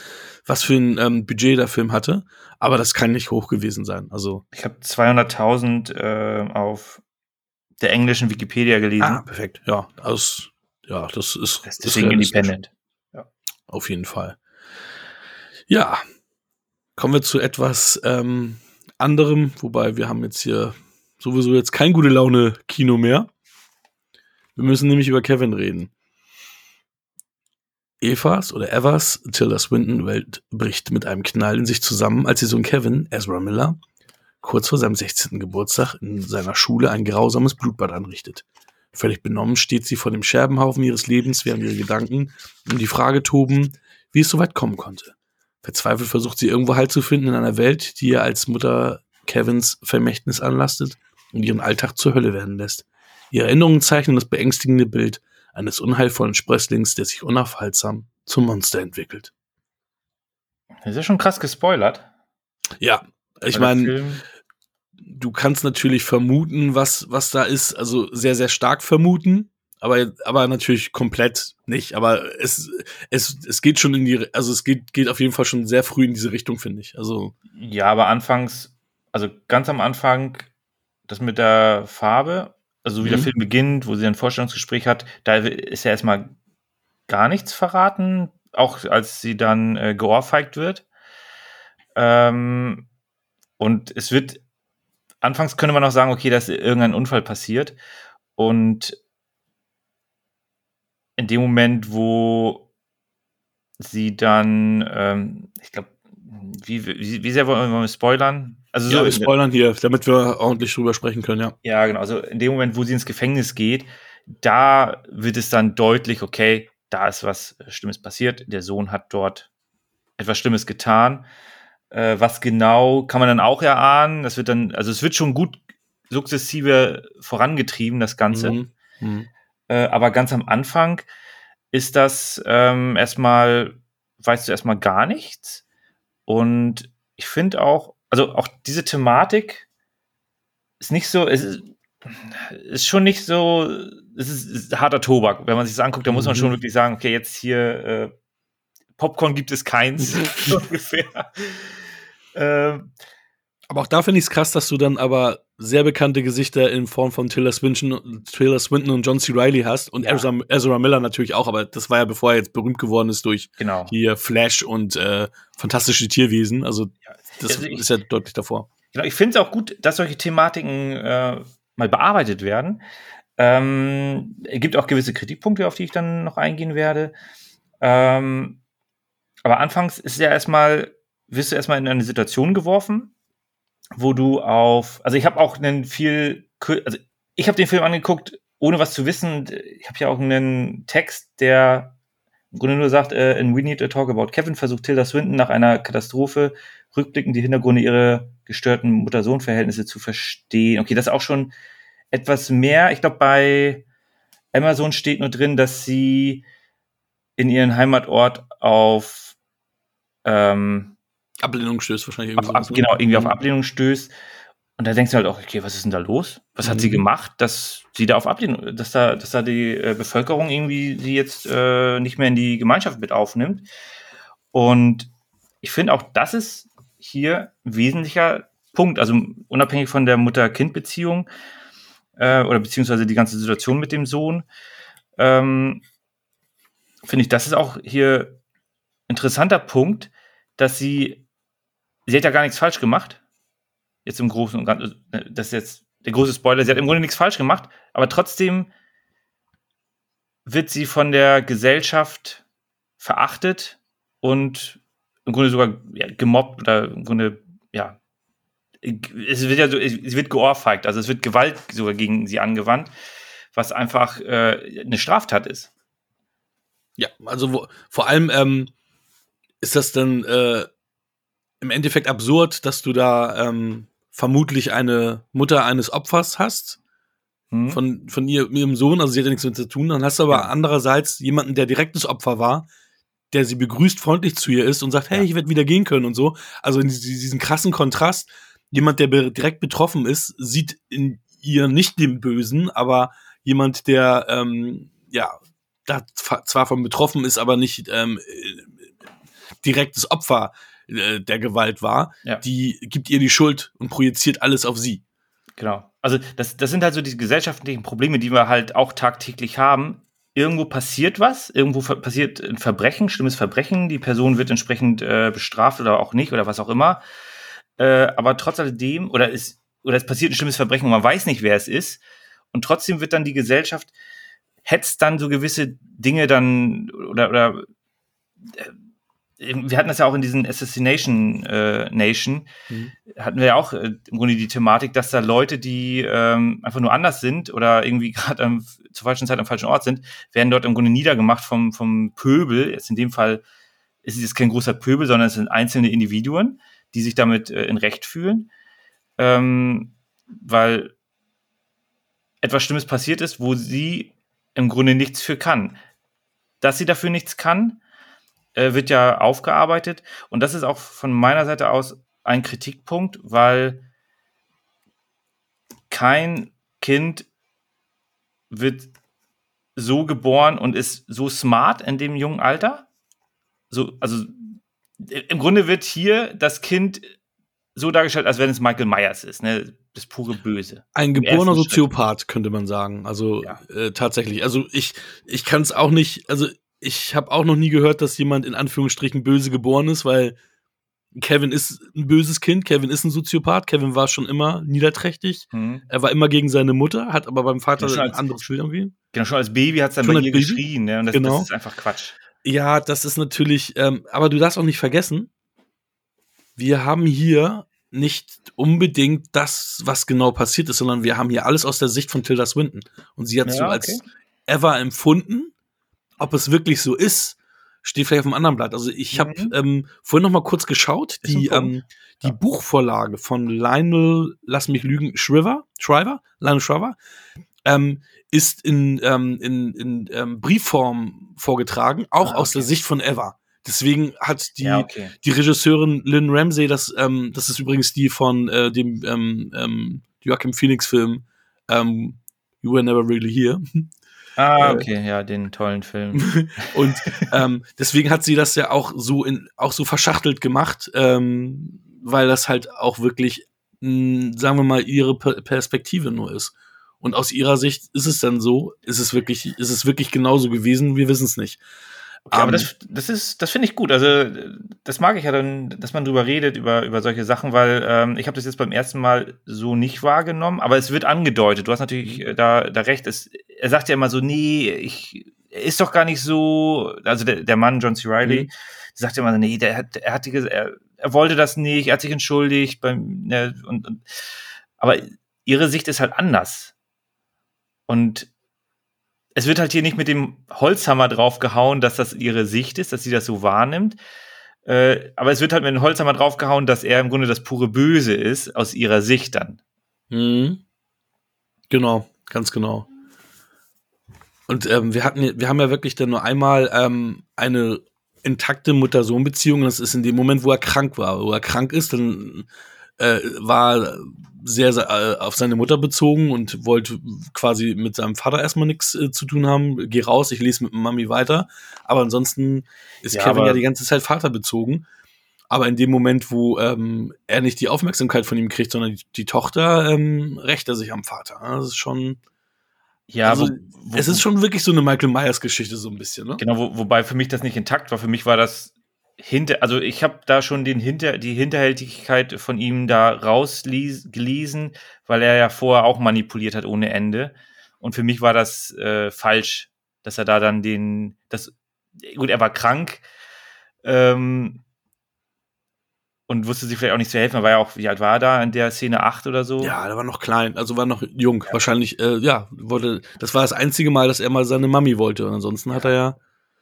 was für ein ähm, Budget der Film hatte, aber das kann nicht hoch gewesen sein. Also ich habe 200.000 äh, auf der englischen Wikipedia gelesen. Ah, perfekt. Ja, aus, ja, das ist, das ist independent. Ja. Auf jeden Fall. Ja, kommen wir zu etwas ähm, anderem, wobei wir haben jetzt hier sowieso jetzt kein gute Laune Kino mehr. Wir müssen nämlich über Kevin reden. Evas oder Evas, Tilda Swinton Welt bricht mit einem Knall in sich zusammen, als ihr Sohn Kevin, Ezra Miller, kurz vor seinem 16. Geburtstag in seiner Schule ein grausames Blutbad anrichtet. Völlig benommen steht sie vor dem Scherbenhaufen ihres Lebens, während ihre Gedanken um die Frage toben, wie es so weit kommen konnte. Verzweifelt versucht sie irgendwo Halt zu finden in einer Welt, die ihr als Mutter Kevins Vermächtnis anlastet und ihren Alltag zur Hölle werden lässt. Ihre Erinnerungen zeichnen das beängstigende Bild eines unheilvollen Sprösslings, der sich unaufhaltsam zum Monster entwickelt. Das ist ja schon krass gespoilert. Ja, ich meine, du kannst natürlich vermuten, was, was da ist, also sehr, sehr stark vermuten, aber, aber natürlich komplett nicht. Aber es, es, es geht schon in die, also es geht, geht auf jeden Fall schon sehr früh in diese Richtung, finde ich. Also. Ja, aber anfangs, also ganz am Anfang, das mit der Farbe, also wie mhm. der Film beginnt, wo sie ein Vorstellungsgespräch hat, da ist ja erstmal gar nichts verraten, auch als sie dann äh, geohrfeigt wird. Ähm, und es wird, anfangs könnte man noch sagen, okay, da ist irgendein Unfall passiert. Und in dem Moment, wo sie dann, ähm, ich glaube, wie, wie, wie, sehr wollen wir spoilern? Also so ja, wir spoilern hier, damit wir ordentlich drüber sprechen können, ja. Ja, genau. Also in dem Moment, wo sie ins Gefängnis geht, da wird es dann deutlich, okay, da ist was Schlimmes passiert. Der Sohn hat dort etwas Schlimmes getan. Äh, was genau kann man dann auch erahnen? Das wird dann, also es wird schon gut sukzessive vorangetrieben, das Ganze. Mhm. Mhm. Äh, aber ganz am Anfang ist das ähm, erstmal, weißt du erstmal gar nichts. Und ich finde auch, also auch diese Thematik ist nicht so, es ist, ist schon nicht so, es ist, ist harter Tobak. Wenn man sich das anguckt, da muss man schon mhm. wirklich sagen, okay, jetzt hier äh, Popcorn gibt es keins, ungefähr. ähm, aber auch da finde ich es krass, dass du dann aber sehr bekannte Gesichter in Form von Taylor Swinton, Taylor Swinton und John C. Reilly hast und ja. Ezra, Ezra, Miller natürlich auch, aber das war ja bevor er jetzt berühmt geworden ist durch genau. hier Flash und äh, fantastische Tierwesen. Also das also ich, ist ja deutlich davor. Genau, ich finde es auch gut, dass solche Thematiken äh, mal bearbeitet werden. Ähm, es gibt auch gewisse Kritikpunkte, auf die ich dann noch eingehen werde. Ähm, aber anfangs ist ja erstmal, wirst du erstmal in eine Situation geworfen, wo du auf, also ich habe auch einen viel, also ich habe den Film angeguckt, ohne was zu wissen. Ich habe ja auch einen Text, der im Grunde nur sagt, äh, in We Need to Talk About Kevin versucht Tilda Swinton nach einer Katastrophe rückblickend die Hintergründe ihrer gestörten Mutter-Sohn-Verhältnisse zu verstehen. Okay, das ist auch schon etwas mehr. Ich glaube, bei Amazon steht nur drin, dass sie in ihren Heimatort auf ähm, Ablehnung stößt wahrscheinlich irgendwie. Ab, ab, genau, irgendwie auf mhm. Ablehnung stößt. Und da denkst du halt auch, okay, was ist denn da los? Was mhm. hat sie mhm. gemacht, dass sie da auf Ablehnung, dass da, dass da die äh, Bevölkerung irgendwie sie jetzt äh, nicht mehr in die Gemeinschaft mit aufnimmt? Und ich finde auch, das ist hier ein wesentlicher Punkt. Also unabhängig von der Mutter-Kind-Beziehung äh, oder beziehungsweise die ganze Situation mit dem Sohn, ähm, finde ich, das ist auch hier interessanter Punkt, dass sie sie hat ja gar nichts falsch gemacht. Jetzt im Großen und Ganzen, das ist jetzt der große Spoiler, sie hat im Grunde nichts falsch gemacht, aber trotzdem wird sie von der Gesellschaft verachtet und im Grunde sogar ja, gemobbt oder im Grunde, ja, es wird ja so, sie wird geohrfeigt, also es wird Gewalt sogar gegen sie angewandt, was einfach äh, eine Straftat ist. Ja, also wo, vor allem ähm, ist das dann äh, im Endeffekt absurd, dass du da ähm, vermutlich eine Mutter eines Opfers hast. Hm. Von, von ihr, ihrem Sohn, also sie hat ja nichts mit zu tun. Dann hast du aber ja. andererseits jemanden, der direktes Opfer war, der sie begrüßt, freundlich zu ihr ist und sagt, hey, ja. ich werde wieder gehen können und so. Also in diesen krassen Kontrast. Jemand, der be direkt betroffen ist, sieht in ihr nicht den Bösen, aber jemand, der ähm, ja da zwar von betroffen ist, aber nicht ähm, direktes Opfer äh, der Gewalt war, ja. die gibt ihr die Schuld und projiziert alles auf sie. Genau. Also das, das sind halt so die gesellschaftlichen Probleme, die wir halt auch tagtäglich haben. Irgendwo passiert was, irgendwo passiert ein Verbrechen, schlimmes Verbrechen, die Person wird entsprechend äh, bestraft oder auch nicht oder was auch immer. Äh, aber trotz alledem, oder es, oder es passiert ein schlimmes Verbrechen und man weiß nicht, wer es ist. Und trotzdem wird dann die Gesellschaft, hetzt dann so gewisse Dinge dann oder, oder äh, wir hatten das ja auch in diesen Assassination äh, Nation, mhm. hatten wir ja auch äh, im Grunde die Thematik, dass da Leute, die ähm, einfach nur anders sind oder irgendwie gerade zur falschen Zeit am falschen Ort sind, werden dort im Grunde niedergemacht vom, vom Pöbel. Jetzt in dem Fall ist es jetzt kein großer Pöbel, sondern es sind einzelne Individuen, die sich damit äh, in Recht fühlen, ähm, weil etwas Schlimmes passiert ist, wo sie im Grunde nichts für kann. Dass sie dafür nichts kann, äh, wird ja aufgearbeitet. Und das ist auch von meiner Seite aus ein Kritikpunkt, weil kein Kind wird so geboren und ist so smart in dem jungen Alter. So, also im Grunde wird hier das Kind so dargestellt, als wenn es Michael Myers ist, ne? Das pure Böse. Ein geborener Soziopath, könnte man sagen. Also ja. äh, tatsächlich. Also ich, ich kann es auch nicht, also ich habe auch noch nie gehört, dass jemand in Anführungsstrichen böse geboren ist, weil Kevin ist ein böses Kind, Kevin ist ein Soziopath, Kevin war schon immer niederträchtig. Mhm. Er war immer gegen seine Mutter, hat aber beim Vater genau, ein anderes Bild irgendwie. Genau, schon als Baby hat es dann schon bei ihr geschrien, ne? Und das, genau. das ist einfach Quatsch. Ja, das ist natürlich, ähm, aber du darfst auch nicht vergessen, wir haben hier nicht unbedingt das, was genau passiert ist, sondern wir haben hier alles aus der Sicht von Tilda Swinton. Und sie hat ja, so als okay. ever empfunden. Ob es wirklich so ist, steht vielleicht auf einem anderen Blatt. Also ich habe mhm. ähm, vorhin noch mal kurz geschaut, die, ähm, die ja. Buchvorlage von Lionel, lass mich lügen, Shriver, Shriver, Lionel Shriver, ähm, ist in, ähm, in, in ähm, Briefform vorgetragen, auch ah, okay. aus der Sicht von Eva. Deswegen hat die, ja, okay. die Regisseurin Lynn Ramsey, das, ähm, das ist übrigens die von äh, dem ähm, ähm, Joachim Phoenix-Film ähm, You Were Never Really Here. Ah, äh, okay, äh, ja, den tollen Film. und ähm, deswegen hat sie das ja auch so in, auch so verschachtelt gemacht, ähm, weil das halt auch wirklich, mh, sagen wir mal, ihre Perspektive nur ist. Und aus ihrer Sicht ist es dann so, ist es wirklich, ist es wirklich genauso gewesen, wir wissen es nicht. Okay, um, aber das, das ist, das finde ich gut. Also das mag ich ja dann, dass man drüber redet über über solche Sachen, weil ähm, ich habe das jetzt beim ersten Mal so nicht wahrgenommen, aber es wird angedeutet. Du hast natürlich mhm. da da recht. Es, er sagt ja immer so, nee, ich ist doch gar nicht so. Also der, der Mann John C. Riley mhm. sagt ja immer, nee, der hat, er hat er, er wollte das nicht, er hat sich entschuldigt beim ne, und, und aber ihre Sicht ist halt anders. Und es wird halt hier nicht mit dem Holzhammer draufgehauen, dass das ihre Sicht ist, dass sie das so wahrnimmt. Äh, aber es wird halt mit dem Holzhammer draufgehauen, dass er im Grunde das pure Böse ist, aus ihrer Sicht dann. Mhm. Genau, ganz genau. Und ähm, wir hatten, wir haben ja wirklich dann nur einmal ähm, eine intakte Mutter-Sohn-Beziehung. Das ist in dem Moment, wo er krank war. Wo er krank ist, dann äh, war sehr, sehr äh, auf seine Mutter bezogen und wollte quasi mit seinem Vater erstmal nichts äh, zu tun haben. Geh raus, ich lese mit Mami weiter. Aber ansonsten ist ja, Kevin ja die ganze Zeit vaterbezogen. Aber in dem Moment, wo ähm, er nicht die Aufmerksamkeit von ihm kriegt, sondern die, die Tochter, ähm, rächt er sich am Vater. Das ist schon. Ja, also, wo, wo, es ist schon wirklich so eine Michael Myers Geschichte so ein bisschen, ne? Genau, wo, wobei für mich das nicht intakt war. Für mich war das hinter, also ich habe da schon den hinter, die Hinterhältigkeit von ihm da rausgelesen, weil er ja vorher auch manipuliert hat ohne Ende. Und für mich war das äh, falsch, dass er da dann den, das, gut, er war krank ähm, und wusste sich vielleicht auch nicht zu helfen. Er war ja auch, wie alt war er da in der Szene? Acht oder so? Ja, der war noch klein, also war noch jung. Ja. Wahrscheinlich, äh, ja, wollte, das war das einzige Mal, dass er mal seine Mami wollte. Und ansonsten hat er ja,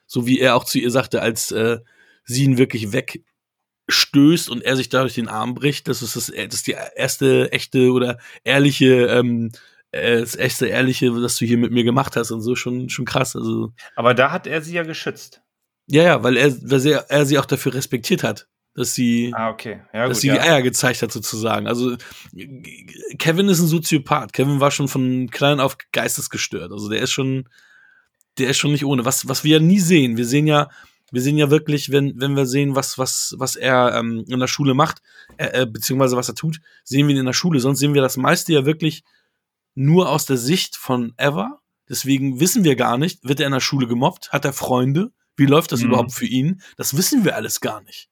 so wie er auch zu ihr sagte, als äh, sie ihn wirklich wegstößt und er sich dadurch den Arm bricht. Das ist das, das ist die erste echte oder ehrliche, ähm, äh, das echte ehrliche, was du hier mit mir gemacht hast und so schon schon krass. Also. Aber da hat er sie ja geschützt. Ja, ja, weil er, weil er, er sie auch dafür respektiert hat dass sie, ah, okay. ja, gut, dass sie ja. die Eier gezeigt hat, sozusagen. Also Kevin ist ein Soziopath. Kevin war schon von klein auf geistesgestört. Also der ist schon, der ist schon nicht ohne. Was, was wir ja nie sehen. Wir sehen ja, wir sehen ja wirklich, wenn, wenn wir sehen, was, was, was er ähm, in der Schule macht, äh, äh, beziehungsweise was er tut, sehen wir ihn in der Schule. Sonst sehen wir das meiste ja wirklich nur aus der Sicht von Ever. Deswegen wissen wir gar nicht, wird er in der Schule gemobbt? Hat er Freunde? Wie läuft das mhm. überhaupt für ihn? Das wissen wir alles gar nicht.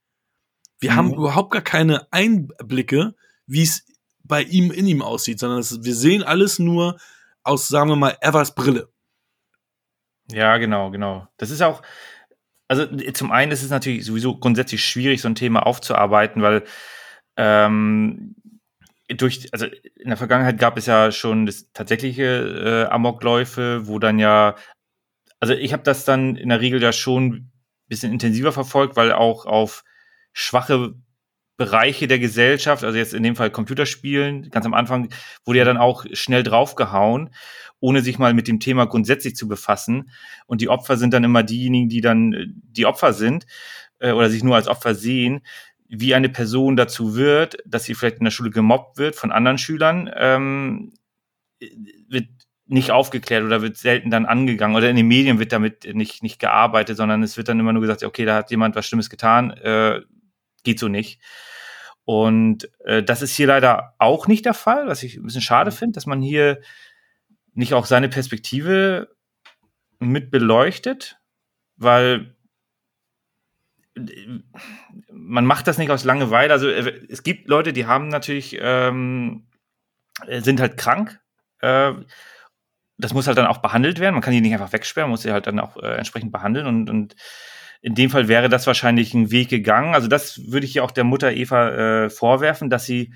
Wir mhm. haben überhaupt gar keine Einblicke, wie es bei ihm in ihm aussieht, sondern es, wir sehen alles nur aus, sagen wir mal, Evers Brille. Ja, genau, genau. Das ist auch, also zum einen ist es natürlich sowieso grundsätzlich schwierig, so ein Thema aufzuarbeiten, weil ähm, durch, also in der Vergangenheit gab es ja schon das tatsächliche äh, Amokläufe, wo dann ja, also ich habe das dann in der Regel ja schon ein bisschen intensiver verfolgt, weil auch auf schwache Bereiche der Gesellschaft, also jetzt in dem Fall Computerspielen, ganz am Anfang wurde ja dann auch schnell draufgehauen, ohne sich mal mit dem Thema grundsätzlich zu befassen. Und die Opfer sind dann immer diejenigen, die dann äh, die Opfer sind äh, oder sich nur als Opfer sehen, wie eine Person dazu wird, dass sie vielleicht in der Schule gemobbt wird von anderen Schülern, ähm, wird nicht aufgeklärt oder wird selten dann angegangen oder in den Medien wird damit nicht, nicht gearbeitet, sondern es wird dann immer nur gesagt, okay, da hat jemand was Schlimmes getan, äh, geht so nicht. Und äh, das ist hier leider auch nicht der Fall, was ich ein bisschen schade mhm. finde, dass man hier nicht auch seine Perspektive mit beleuchtet, weil äh, man macht das nicht aus Langeweile. Also äh, es gibt Leute, die haben natürlich, ähm, sind halt krank. Äh, das muss halt dann auch behandelt werden. Man kann die nicht einfach wegsperren, muss sie halt dann auch äh, entsprechend behandeln. Und, und in dem Fall wäre das wahrscheinlich ein Weg gegangen. Also das würde ich ja auch der Mutter Eva äh, vorwerfen, dass sie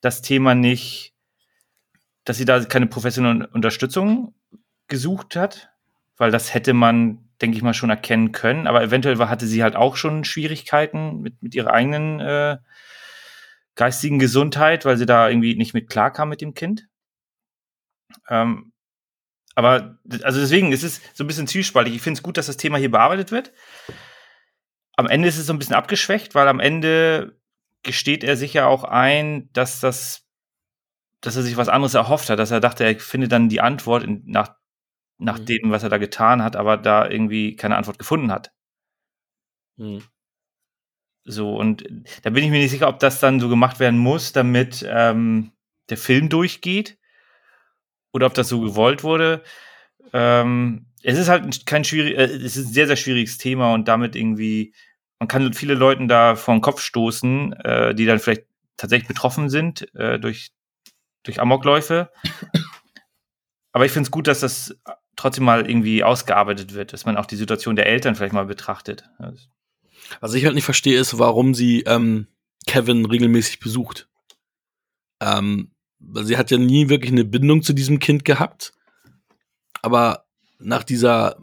das Thema nicht, dass sie da keine professionelle Unterstützung gesucht hat, weil das hätte man, denke ich mal, schon erkennen können. Aber eventuell hatte sie halt auch schon Schwierigkeiten mit, mit ihrer eigenen äh, geistigen Gesundheit, weil sie da irgendwie nicht mit klarkam mit dem Kind. Ähm, aber also deswegen ist es so ein bisschen zwiespaltig. Ich finde es gut, dass das Thema hier bearbeitet wird. Am Ende ist es so ein bisschen abgeschwächt, weil am Ende gesteht er sich ja auch ein, dass das, dass er sich was anderes erhofft hat, dass er dachte, er findet dann die Antwort in, nach, nach mhm. dem, was er da getan hat, aber da irgendwie keine Antwort gefunden hat. Mhm. So, und da bin ich mir nicht sicher, ob das dann so gemacht werden muss, damit ähm, der Film durchgeht oder ob das so gewollt wurde. Ähm, es ist halt kein schwierig, äh, es ist ein sehr, sehr schwieriges Thema und damit irgendwie, man kann viele Leuten da vor den Kopf stoßen, äh, die dann vielleicht tatsächlich betroffen sind äh, durch, durch Amokläufe. Aber ich finde es gut, dass das trotzdem mal irgendwie ausgearbeitet wird, dass man auch die Situation der Eltern vielleicht mal betrachtet. Was ich halt nicht verstehe, ist, warum sie ähm, Kevin regelmäßig besucht. Ähm, sie hat ja nie wirklich eine Bindung zu diesem Kind gehabt. Aber nach dieser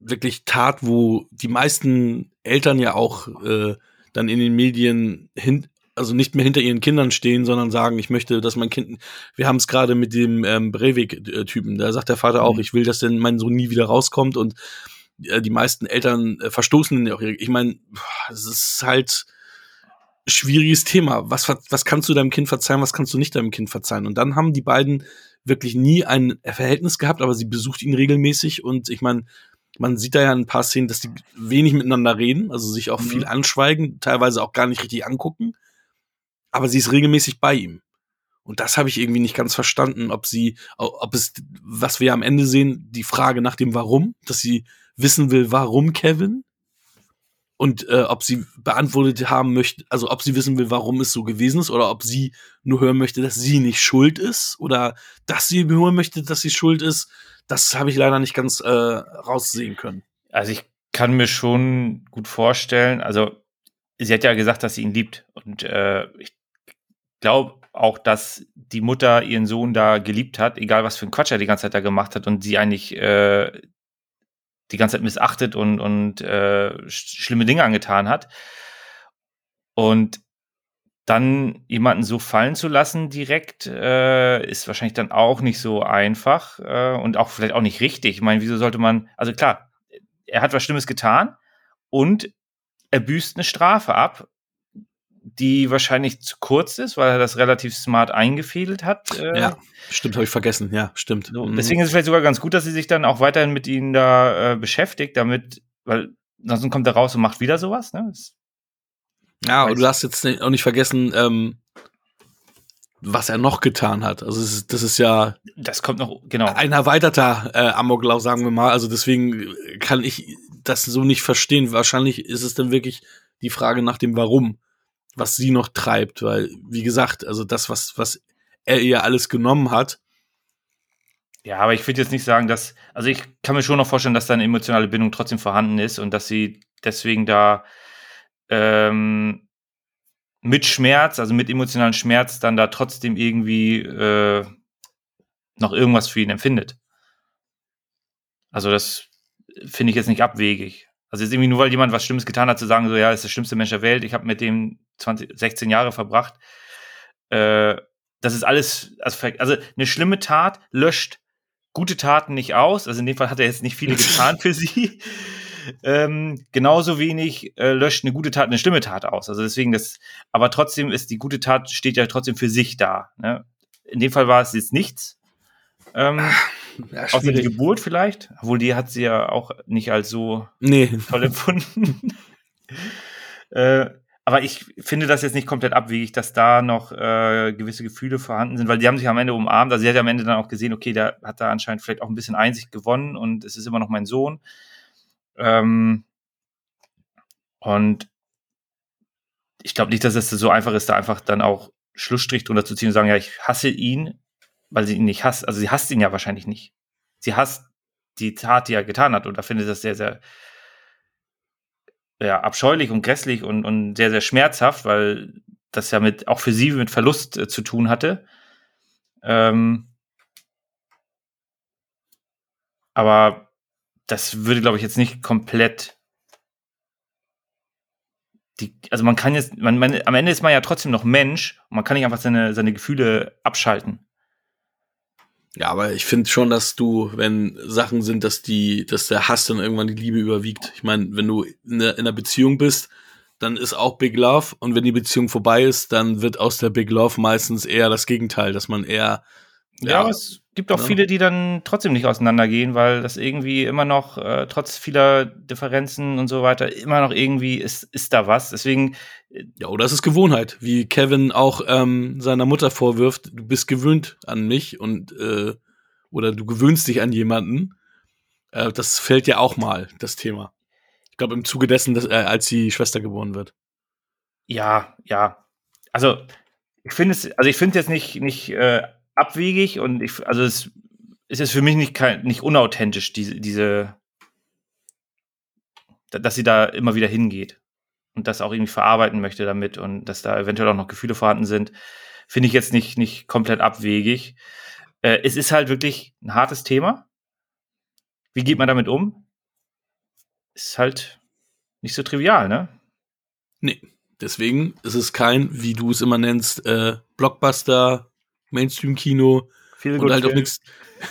wirklich Tat, wo die meisten Eltern ja auch äh, dann in den Medien hin, also nicht mehr hinter ihren Kindern stehen, sondern sagen, ich möchte, dass mein Kind, wir haben es gerade mit dem ähm, Breivik-Typen, da sagt der Vater auch, mhm. ich will, dass denn mein Sohn nie wieder rauskommt und äh, die meisten Eltern äh, verstoßen ja auch. Ich meine, es ist halt, schwieriges Thema. Was, was kannst du deinem Kind verzeihen, was kannst du nicht deinem Kind verzeihen? Und dann haben die beiden wirklich nie ein Verhältnis gehabt, aber sie besucht ihn regelmäßig und ich meine, man sieht da ja ein paar Szenen, dass die wenig miteinander reden, also sich auch mhm. viel anschweigen, teilweise auch gar nicht richtig angucken. Aber sie ist regelmäßig bei ihm. Und das habe ich irgendwie nicht ganz verstanden, ob sie, ob es, was wir am Ende sehen, die Frage nach dem Warum, dass sie wissen will, warum Kevin, und äh, ob sie beantwortet haben möchte, also ob sie wissen will, warum es so gewesen ist oder ob sie nur hören möchte, dass sie nicht schuld ist oder dass sie hören möchte, dass sie schuld ist, das habe ich leider nicht ganz äh, raussehen können. Also ich kann mir schon gut vorstellen, also sie hat ja gesagt, dass sie ihn liebt und äh, ich glaube auch, dass die Mutter ihren Sohn da geliebt hat, egal was für ein Quatsch er die ganze Zeit da gemacht hat und sie eigentlich äh, die ganze Zeit missachtet und, und äh, schlimme Dinge angetan hat. Und dann jemanden so fallen zu lassen direkt, äh, ist wahrscheinlich dann auch nicht so einfach äh, und auch vielleicht auch nicht richtig. Ich meine, wieso sollte man, also klar, er hat was Schlimmes getan und er büßt eine Strafe ab die wahrscheinlich zu kurz ist, weil er das relativ smart eingefädelt hat. Äh, ja, stimmt, habe ich vergessen. Ja, stimmt. So, mhm. deswegen ist es vielleicht sogar ganz gut, dass sie sich dann auch weiterhin mit ihnen da äh, beschäftigt, damit, weil sonst kommt er raus und macht wieder sowas. Ne? Das ja, aber du hast jetzt auch nicht vergessen, ähm, was er noch getan hat. Also das ist, das ist ja das kommt noch genau ein erweiterter äh, Amoklauf, sagen wir mal. Also deswegen kann ich das so nicht verstehen. Wahrscheinlich ist es dann wirklich die Frage nach dem Warum was sie noch treibt, weil, wie gesagt, also das, was, was er ihr alles genommen hat. Ja, aber ich würde jetzt nicht sagen, dass, also ich kann mir schon noch vorstellen, dass da eine emotionale Bindung trotzdem vorhanden ist und dass sie deswegen da ähm, mit Schmerz, also mit emotionalen Schmerz, dann da trotzdem irgendwie äh, noch irgendwas für ihn empfindet. Also das finde ich jetzt nicht abwegig. Also jetzt irgendwie nur, weil jemand was Schlimmes getan hat, zu sagen, so, ja, ist der schlimmste Mensch der Welt, ich habe mit dem 20, 16 Jahre verbracht. Äh, das ist alles, also, also eine schlimme Tat löscht gute Taten nicht aus. Also in dem Fall hat er jetzt nicht viele getan für sie. Ähm, genauso wenig äh, löscht eine gute Tat eine schlimme Tat aus. Also deswegen das, aber trotzdem ist die gute Tat steht ja trotzdem für sich da. Ne? In dem Fall war es jetzt nichts. Ähm, ja, außer die Geburt vielleicht, obwohl die hat sie ja auch nicht als so nee. toll empfunden. äh, aber ich finde das jetzt nicht komplett abwegig, dass da noch äh, gewisse Gefühle vorhanden sind, weil die haben sich am Ende umarmt. Also sie hat ja am Ende dann auch gesehen, okay, der hat da anscheinend vielleicht auch ein bisschen Einsicht gewonnen und es ist immer noch mein Sohn. Ähm, und ich glaube nicht, dass es so einfach ist, da einfach dann auch Schlussstrich drunter zu ziehen und sagen, ja, ich hasse ihn, weil sie ihn nicht hasst. Also sie hasst ihn ja wahrscheinlich nicht. Sie hasst die Tat, die er getan hat und da findet das sehr, sehr ja, abscheulich und grässlich und, und sehr, sehr schmerzhaft, weil das ja mit auch für sie mit Verlust äh, zu tun hatte. Ähm, aber das würde, glaube ich, jetzt nicht komplett die, also man kann jetzt, man, man, am Ende ist man ja trotzdem noch Mensch und man kann nicht einfach seine, seine Gefühle abschalten. Ja, aber ich finde schon, dass du, wenn Sachen sind, dass die, dass der Hass dann irgendwann die Liebe überwiegt. Ich meine, wenn du in, der, in einer Beziehung bist, dann ist auch Big Love und wenn die Beziehung vorbei ist, dann wird aus der Big Love meistens eher das Gegenteil, dass man eher ja, ja aber es gibt auch ja. viele, die dann trotzdem nicht auseinandergehen, weil das irgendwie immer noch, äh, trotz vieler Differenzen und so weiter, immer noch irgendwie ist, ist da was. Deswegen. Äh, ja, oder es ist Gewohnheit, wie Kevin auch ähm, seiner Mutter vorwirft, du bist gewöhnt an mich und äh, oder du gewöhnst dich an jemanden. Äh, das fällt ja auch mal, das Thema. Ich glaube, im Zuge dessen, dass, äh, als die Schwester geboren wird. Ja, ja. Also, ich finde es, also ich finde es jetzt nicht, nicht äh, abwegig und ich, also es ist jetzt für mich nicht, nicht unauthentisch, diese, diese, dass sie da immer wieder hingeht und das auch irgendwie verarbeiten möchte damit und dass da eventuell auch noch Gefühle vorhanden sind, finde ich jetzt nicht, nicht komplett abwegig. Äh, es ist halt wirklich ein hartes Thema. Wie geht man damit um? Ist halt nicht so trivial, ne? Nee. Deswegen ist es kein, wie du es immer nennst, äh, Blockbuster, Mainstream-Kino und halt auch nichts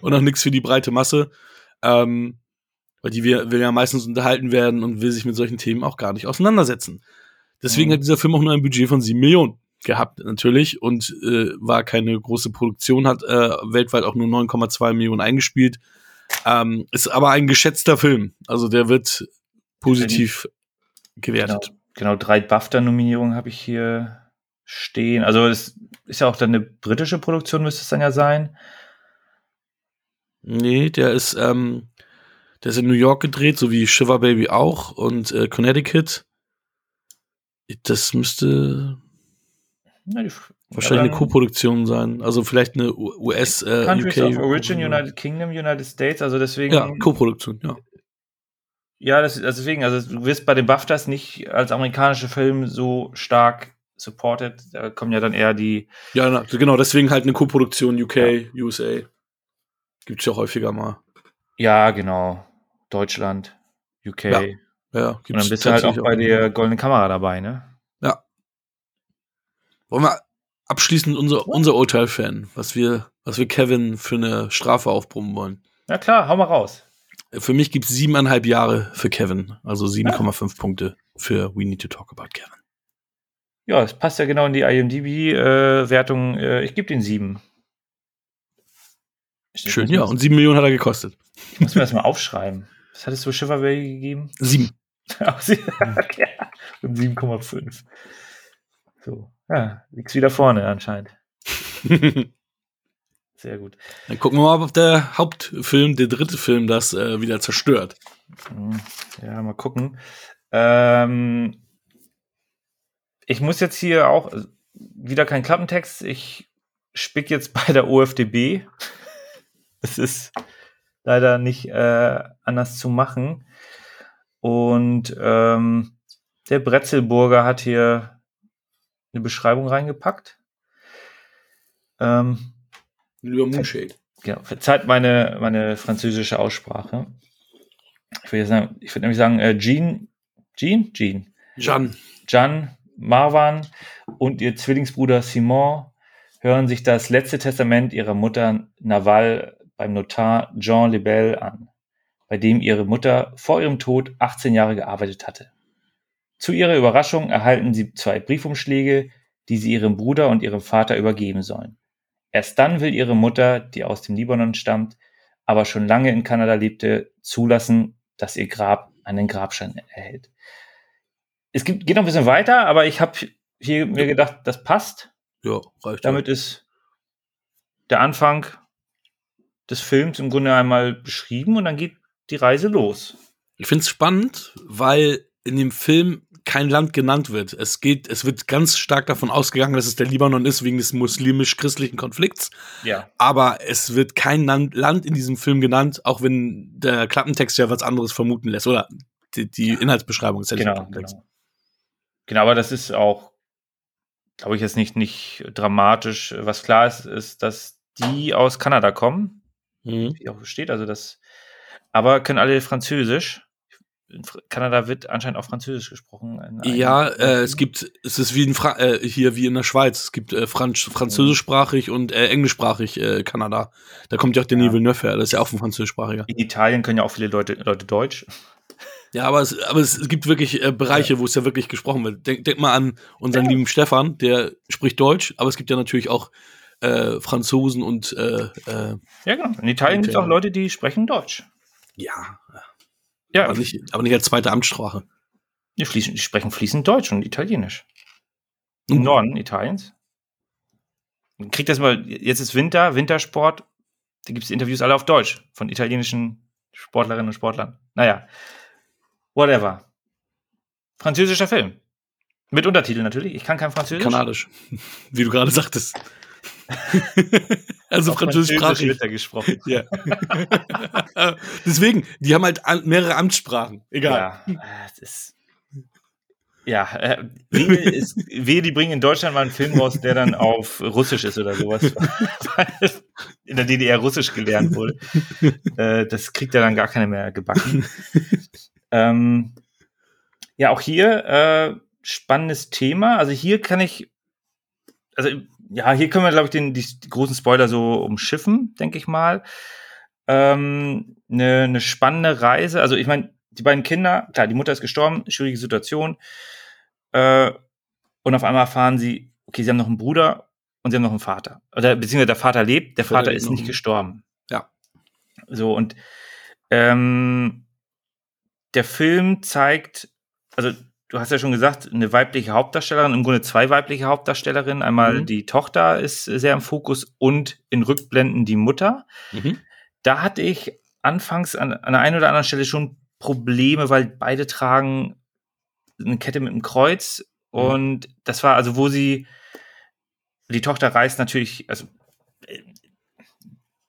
und auch nichts für die breite Masse. Ähm, weil die will, will ja meistens unterhalten werden und will sich mit solchen Themen auch gar nicht auseinandersetzen. Deswegen mhm. hat dieser Film auch nur ein Budget von sieben Millionen gehabt, natürlich, und äh, war keine große Produktion, hat äh, weltweit auch nur 9,2 Millionen eingespielt. Ähm, ist aber ein geschätzter Film. Also der wird positiv gewertet. Genau, genau drei BAFTA-Nominierungen habe ich hier stehen. Also es ist ja auch dann eine britische Produktion, müsste es dann ja sein. Nee, der ist, ähm, der ist in New York gedreht, so wie Shiver Baby auch und äh, Connecticut. Das müsste Na, die, wahrscheinlich eine Co-Produktion sein. Also vielleicht eine US, äh, Countries UK. of Origin, United Kingdom, United States, also deswegen. Ja, Co-Produktion, ja. Ja, das, also deswegen, also du wirst bei den BAFTAs nicht als amerikanischer Film so stark supported. Da kommen ja dann eher die. Ja, na, genau, deswegen halt eine Co-Produktion UK, ja. USA. Gibt's ja häufiger mal. Ja, genau. Deutschland, UK. Ja, ja Und dann bist du halt auch bei der Goldenen Kamera dabei, ne? Ja. Wollen wir abschließend unser, unser Urteil-Fan, was wir, was wir Kevin für eine Strafe aufbrummen wollen? Ja klar, hau mal raus. Für mich gibt es siebeneinhalb Jahre für Kevin, also 7,5 ja. Punkte für We Need to Talk About Kevin. Ja, es passt ja genau in die IMDb-Wertung. Äh, äh, ich gebe den sieben. Schön, ja. Und sieben Millionen hat er gekostet. Muss mir das mal aufschreiben. Was hattest du Schifferway gegeben? Sieben. Und 7,5. So. Ja, liegst wieder vorne anscheinend. Sehr gut. Dann gucken wir mal, ob der Hauptfilm, der dritte Film, das äh, wieder zerstört. Hm, ja, mal gucken. Ähm, ich muss jetzt hier auch äh, wieder kein Klappentext. Ich spick jetzt bei der OFDB. es ist leider nicht äh, anders zu machen. Und ähm, der Bretzelburger hat hier eine Beschreibung reingepackt. Ähm, Lieber Moonshade. Genau, verzeiht meine, meine französische Aussprache. ich würde nämlich sagen, äh, Jean, Jean, Jean, Jan. Jan, Marwan und ihr Zwillingsbruder Simon hören sich das letzte Testament ihrer Mutter Naval beim Notar Jean Lebel an, bei dem ihre Mutter vor ihrem Tod 18 Jahre gearbeitet hatte. Zu ihrer Überraschung erhalten sie zwei Briefumschläge, die sie ihrem Bruder und ihrem Vater übergeben sollen. Erst dann will ihre Mutter, die aus dem Libanon stammt, aber schon lange in Kanada lebte, zulassen, dass ihr Grab einen Grabstein erhält. Es gibt, geht noch ein bisschen weiter, aber ich habe hier mir gedacht, das passt. Ja, reicht. Damit ist der Anfang des Films im Grunde einmal beschrieben und dann geht die Reise los. Ich finde es spannend, weil in dem Film kein Land genannt wird. Es geht, es wird ganz stark davon ausgegangen, dass es der Libanon ist wegen des muslimisch-christlichen Konflikts. Ja. Aber es wird kein Land, in diesem Film genannt, auch wenn der Klappentext ja was anderes vermuten lässt. Oder die, die Inhaltsbeschreibung ist ja Genau, Klappentext. genau. Genau, aber das ist auch, glaube ich, jetzt nicht, nicht dramatisch. Was klar ist, ist, dass die aus Kanada kommen, Mhm. wie auch steht, also das, aber können alle Französisch. In Kanada wird anscheinend auch Französisch gesprochen. Ja, äh, es gibt, es ist wie in Fra äh, hier wie in der Schweiz. Es gibt äh, Franz französischsprachig und äh, englischsprachig äh, Kanada. Da kommt ja auch Denis Ja. Villeneuve her. Das ist ja auch ein französischsprachiger. In Italien können ja auch viele Leute, Leute Deutsch. Ja, aber es, aber es gibt wirklich äh, Bereiche, wo es ja wirklich gesprochen wird. Denk, denk mal an unseren Ja. lieben Stefan, der spricht Deutsch, aber es gibt ja natürlich auch äh, Franzosen und äh, äh, Ja, genau. In Italien gibt es auch. Leute, die sprechen Deutsch. ja, Ja, aber nicht, aber nicht als zweite Amtssprache. die, fließen, die sprechen fließend Deutsch und Italienisch. Im gut. Norden Italiens. Kriegt das mal, jetzt ist Winter, Wintersport, da gibt es Interviews alle auf Deutsch von italienischen Sportlerinnen und Sportlern. Naja, whatever. Französischer Film. Mit Untertiteln natürlich. Ich kann kein Französisch. Kanadisch, wie du gerade sagtest. also Auf Französisch französischsprachig. wird gesprochen. Ja. Deswegen, die haben halt mehrere Amtssprachen. Egal. Ja, äh, das ist. Ja, äh, wehe, ist, wehe, die bringen in Deutschland mal einen Film raus, der dann auf Russisch ist oder sowas. In der DDR Russisch gelernt wurde. Äh, das kriegt ja dann gar keiner mehr gebacken. Ähm, ja, auch hier äh, spannendes Thema. Also hier kann ich, also ja, hier können wir, glaube ich, den, die, die großen Spoiler so umschiffen, denke ich mal. Ähm, eine, eine spannende Reise. Also ich meine, die beiden Kinder, klar, die Mutter ist gestorben, schwierige Situation. Äh, und auf einmal erfahren sie, okay, sie haben noch einen Bruder und sie haben noch einen Vater. Oder beziehungsweise der Vater lebt, der Vater ist nicht gestorben. Ja. So, und ähm, der Film zeigt, also du hast ja schon gesagt, eine weibliche Hauptdarstellerin, im Grunde zwei weibliche Hauptdarstellerinnen. Einmal Mhm. die Tochter ist sehr im Fokus und in Rückblenden die Mutter Mhm. da hatte ich anfangs an, an der einen oder anderen Stelle schon Probleme, weil beide tragen eine Kette mit einem Kreuz Mhm. und das war also, wo sie die Tochter reist natürlich, also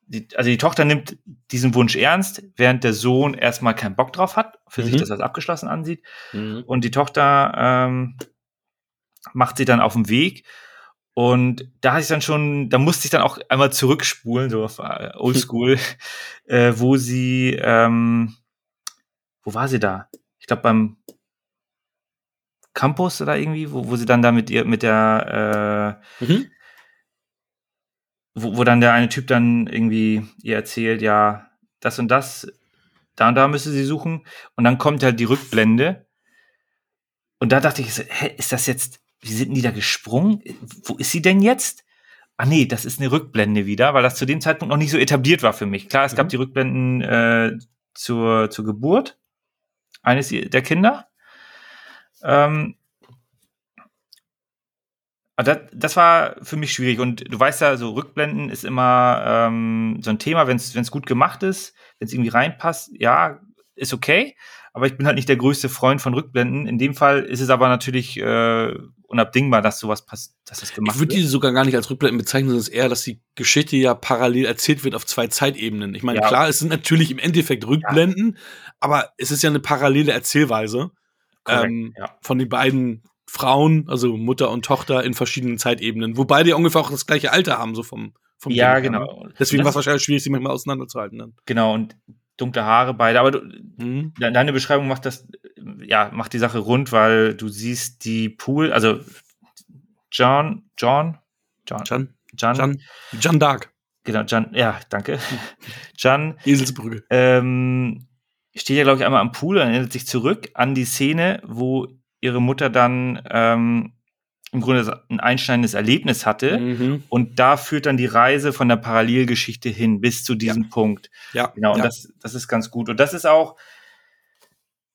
die, also die Tochter nimmt diesen Wunsch ernst, während der Sohn erstmal keinen Bock drauf hat, für sich Mhm. das als abgeschlossen ansieht. Mhm. Und die Tochter ähm, macht sie dann auf den Weg. Und da hatte ich dann schon, da musste ich dann auch einmal zurückspulen, so auf äh, Oldschool, äh, wo sie, ähm, wo war sie da? Ich glaube beim Campus oder irgendwie, wo, wo sie dann da mit ihr, mit der, äh, Mhm. Wo, wo dann der eine Typ dann irgendwie ihr erzählt, ja, das und das, da und da müsste sie suchen. Und dann kommt halt die Rückblende. Und da dachte ich, so, hä, ist das jetzt, wie sind die da gesprungen? Wo ist sie denn jetzt? Ah nee, das ist eine Rückblende wieder, weil das zu dem Zeitpunkt noch nicht so etabliert war für mich. Klar, es gab Mhm. die Rückblenden äh, zur, zur Geburt eines der Kinder. Ähm, aber das, das war für mich schwierig. Und du weißt ja, so Rückblenden ist immer ähm, so ein Thema, wenn es gut gemacht ist, wenn es irgendwie reinpasst, ja, ist okay. Aber ich bin halt nicht der größte Freund von Rückblenden. In dem Fall ist es aber natürlich äh, unabdingbar, dass sowas passt, dass das gemacht Ich würde wird. die sogar gar nicht als Rückblenden bezeichnen, sondern es ist eher, dass die Geschichte ja parallel erzählt wird auf zwei Zeitebenen. Ich meine, Ja. klar, es sind natürlich im Endeffekt Rückblenden, aber es ist ja eine parallele Erzählweise Korrekt, ähm, ja. von den beiden Frauen, also Mutter und Tochter in verschiedenen Zeitebenen, wobei die ungefähr auch das gleiche Alter haben, so vom, vom Ja, Ding her, ne? genau. Deswegen war es wahrscheinlich schwierig, sie manchmal auseinanderzuhalten. Dann. Genau, und dunkle Haare beide, aber du, Mhm. de- deine Beschreibung macht das, ja, macht die Sache rund, weil du siehst die Pool, also John, John, John, Jan, John, Jan, Jan Dark, genau, John, ja, danke. John Eselsbrücke. ähm, steht ja, glaube ich, einmal am Pool und erinnert sich zurück an die Szene, wo ihre Mutter dann ähm, im Grunde ein einschneidendes Erlebnis hatte. Mhm. Und da führt dann die Reise von der Parallelgeschichte hin bis zu diesem Punkt. Ja, Genau, und ja. das, das ist ganz gut. Und das ist auch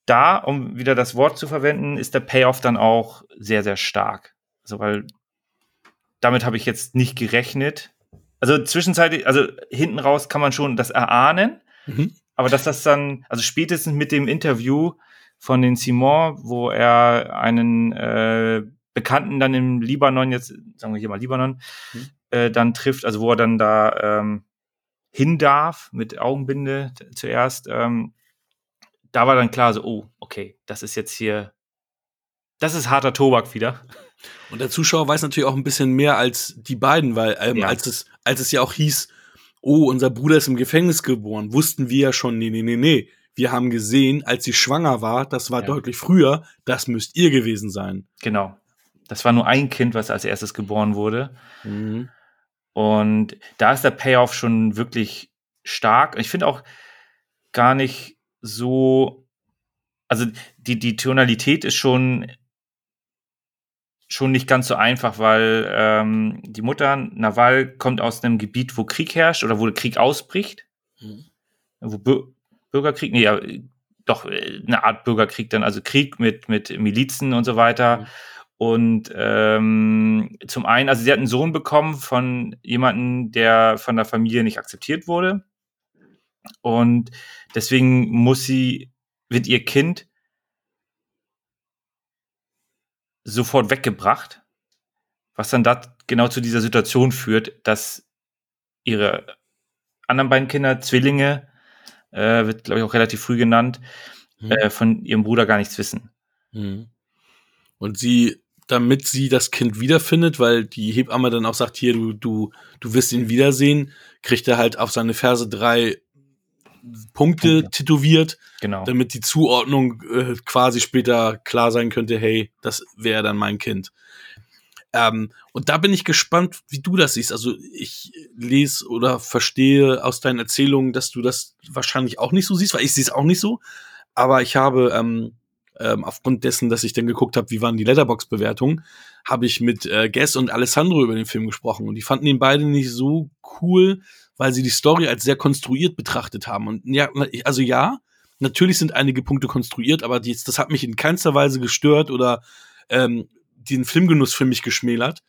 da, um wieder das Wort zu verwenden, ist der Payoff dann auch sehr, sehr stark. Also, weil damit habe ich jetzt nicht gerechnet. Also zwischenzeitlich, also hinten raus kann man schon das erahnen, Mhm. aber dass das dann, also spätestens mit dem Interview von den Simon, wo er einen äh, Bekannten dann im Libanon, jetzt sagen wir hier mal Libanon, Mhm. äh, dann trifft, also wo er dann da ähm, hin darf mit Augenbinde zuerst, ähm, da war dann klar so, oh, okay, das ist jetzt hier, das ist harter Tobak wieder. Und der Zuschauer weiß natürlich auch ein bisschen mehr als die beiden, weil ähm, Ja. als, es, als es ja auch hieß, oh, unser Bruder ist im Gefängnis geboren, wussten wir ja schon, nee, nee, nee, nee. Wir haben gesehen, als sie schwanger war, das war Ja. deutlich früher, das müsst ihr gewesen sein. Genau. Das war nur ein Kind, was als erstes geboren wurde. Und da ist der Payoff schon wirklich stark. Ich finde auch gar nicht so, also die, die Tonalität ist schon, schon nicht ganz so einfach, weil ähm, die Mutter, Nawal, kommt aus einem Gebiet, wo Krieg herrscht oder wo der Krieg ausbricht. Mhm. Wo Bürgerkrieg, nee, ja, doch äh, eine Art Bürgerkrieg dann, also Krieg mit, mit Milizen und so weiter. Mhm. Und ähm, zum einen, also sie hat einen Sohn bekommen von jemandem, der von der Familie nicht akzeptiert wurde. Und deswegen muss sie, wird ihr Kind sofort weggebracht, was dann da genau zu dieser Situation führt, dass ihre anderen beiden Kinder, Zwillinge, äh, wird, glaube ich, auch relativ früh genannt, Mhm. äh, von ihrem Bruder gar nichts wissen. Mhm. Und sie, damit sie das Kind wiederfindet, weil die Hebamme dann auch sagt, hier, du, du, du wirst ihn wiedersehen, kriegt er halt auf seine Ferse drei Punkte Punkte. tätowiert, Genau. damit die Zuordnung äh, quasi später klar sein könnte, hey, das wäre dann mein Kind. Ähm, und da bin ich gespannt, wie du das siehst. Also ich lese oder verstehe aus deinen Erzählungen, dass du das wahrscheinlich auch nicht so siehst, weil ich sehe es auch nicht so. Aber ich habe ähm, ähm, aufgrund dessen, dass ich dann geguckt habe, wie waren die Letterbox-Bewertungen, habe ich mit äh, Guess und Alessandro über den Film gesprochen. Und die fanden ihn beide nicht so cool, weil sie die Story als sehr konstruiert betrachtet haben. Und ja, also ja, natürlich sind einige Punkte konstruiert, aber die, das hat mich in keinster Weise gestört oder ähm, den Filmgenuss für mich geschmälert.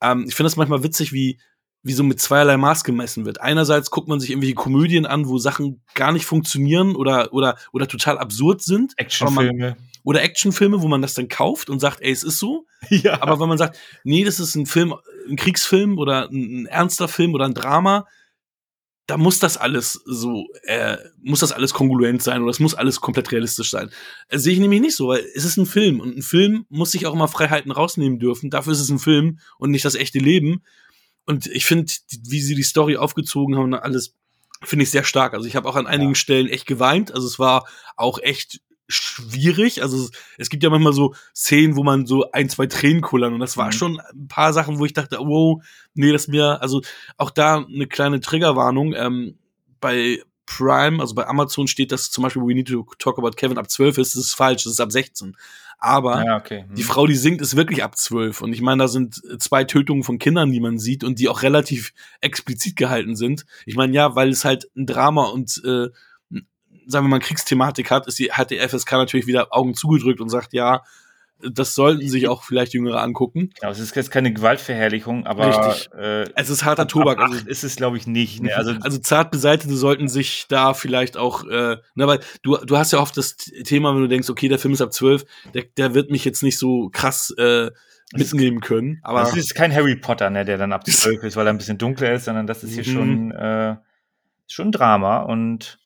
Ähm, ich finde das manchmal witzig, wie, wie so mit zweierlei Maß gemessen wird. Einerseits guckt man sich irgendwelche Komödien an, wo Sachen gar nicht funktionieren oder, oder, oder total absurd sind. Actionfilme. Oder Actionfilme, wo man das dann kauft und sagt, ey, es ist so. Ja. Aber wenn man sagt, nee, das ist ein Film, ein Kriegsfilm oder ein, ein ernster Film oder ein Drama, da muss das alles so, äh, muss das alles kongruent sein oder es muss alles komplett realistisch sein. Äh, sehe ich nämlich nicht so, weil es ist ein Film und ein Film muss sich auch immer Freiheiten rausnehmen dürfen. Dafür ist es ein Film und nicht das echte Leben. Und ich finde, wie sie die Story aufgezogen haben und alles, finde ich sehr stark. Also ich habe auch an einigen Stellen echt geweint. Also es war auch echt schwierig. Also es, gibt ja manchmal so Szenen, wo man so ein, zwei Tränen kullern und das war Mhm. schon ein paar Sachen, wo ich dachte, wow, nee, das mir, also auch da eine kleine Triggerwarnung. Ähm, bei Prime, also bei Amazon steht, dass zum Beispiel We Need to Talk About Kevin ab 12 ist. Das ist falsch, das ist ab 16. Aber ja, okay. Hm. die Frau, die singt, ist wirklich ab 12. Und ich meine, da sind zwei Tötungen von Kindern, die man sieht und die auch relativ explizit gehalten sind. Ich meine, ja, weil es halt ein Drama und, äh, sagen wir mal, Kriegsthematik hat, ist die, hat die FSK natürlich wieder Augen zugedrückt und sagt, ja, das sollten sich auch vielleicht Jüngere angucken. Genau, es ist jetzt keine Gewaltverherrlichung, aber Richtig. Äh, Es ist harter Tobak. ab Also, ist es, glaube ich, nicht. Ne? Also, also zart Beseitete sollten sich da vielleicht auch, äh, na, weil du, du hast ja oft das Thema, wenn du denkst, okay, der Film ist ab 12, der, der wird mich jetzt nicht so krass äh, mitnehmen können. Aber das ist kein Harry Potter, ne, der dann ab 12 ist, weil er ein bisschen dunkler ist, sondern das ist hier Mhm. schon, äh, schon Drama. Und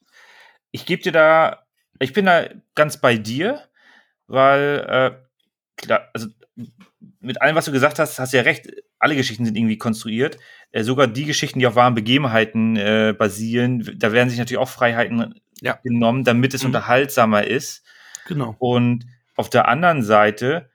ich gebe dir da, ich bin da ganz bei dir, weil, äh, klar, also mit allem, was du gesagt hast, hast du ja recht, alle Geschichten sind irgendwie konstruiert. Äh, sogar die Geschichten, die auf wahren Begebenheiten äh, basieren, da werden sich natürlich auch Freiheiten Ja. genommen, damit es Mhm. unterhaltsamer ist. Genau. Und auf der anderen Seite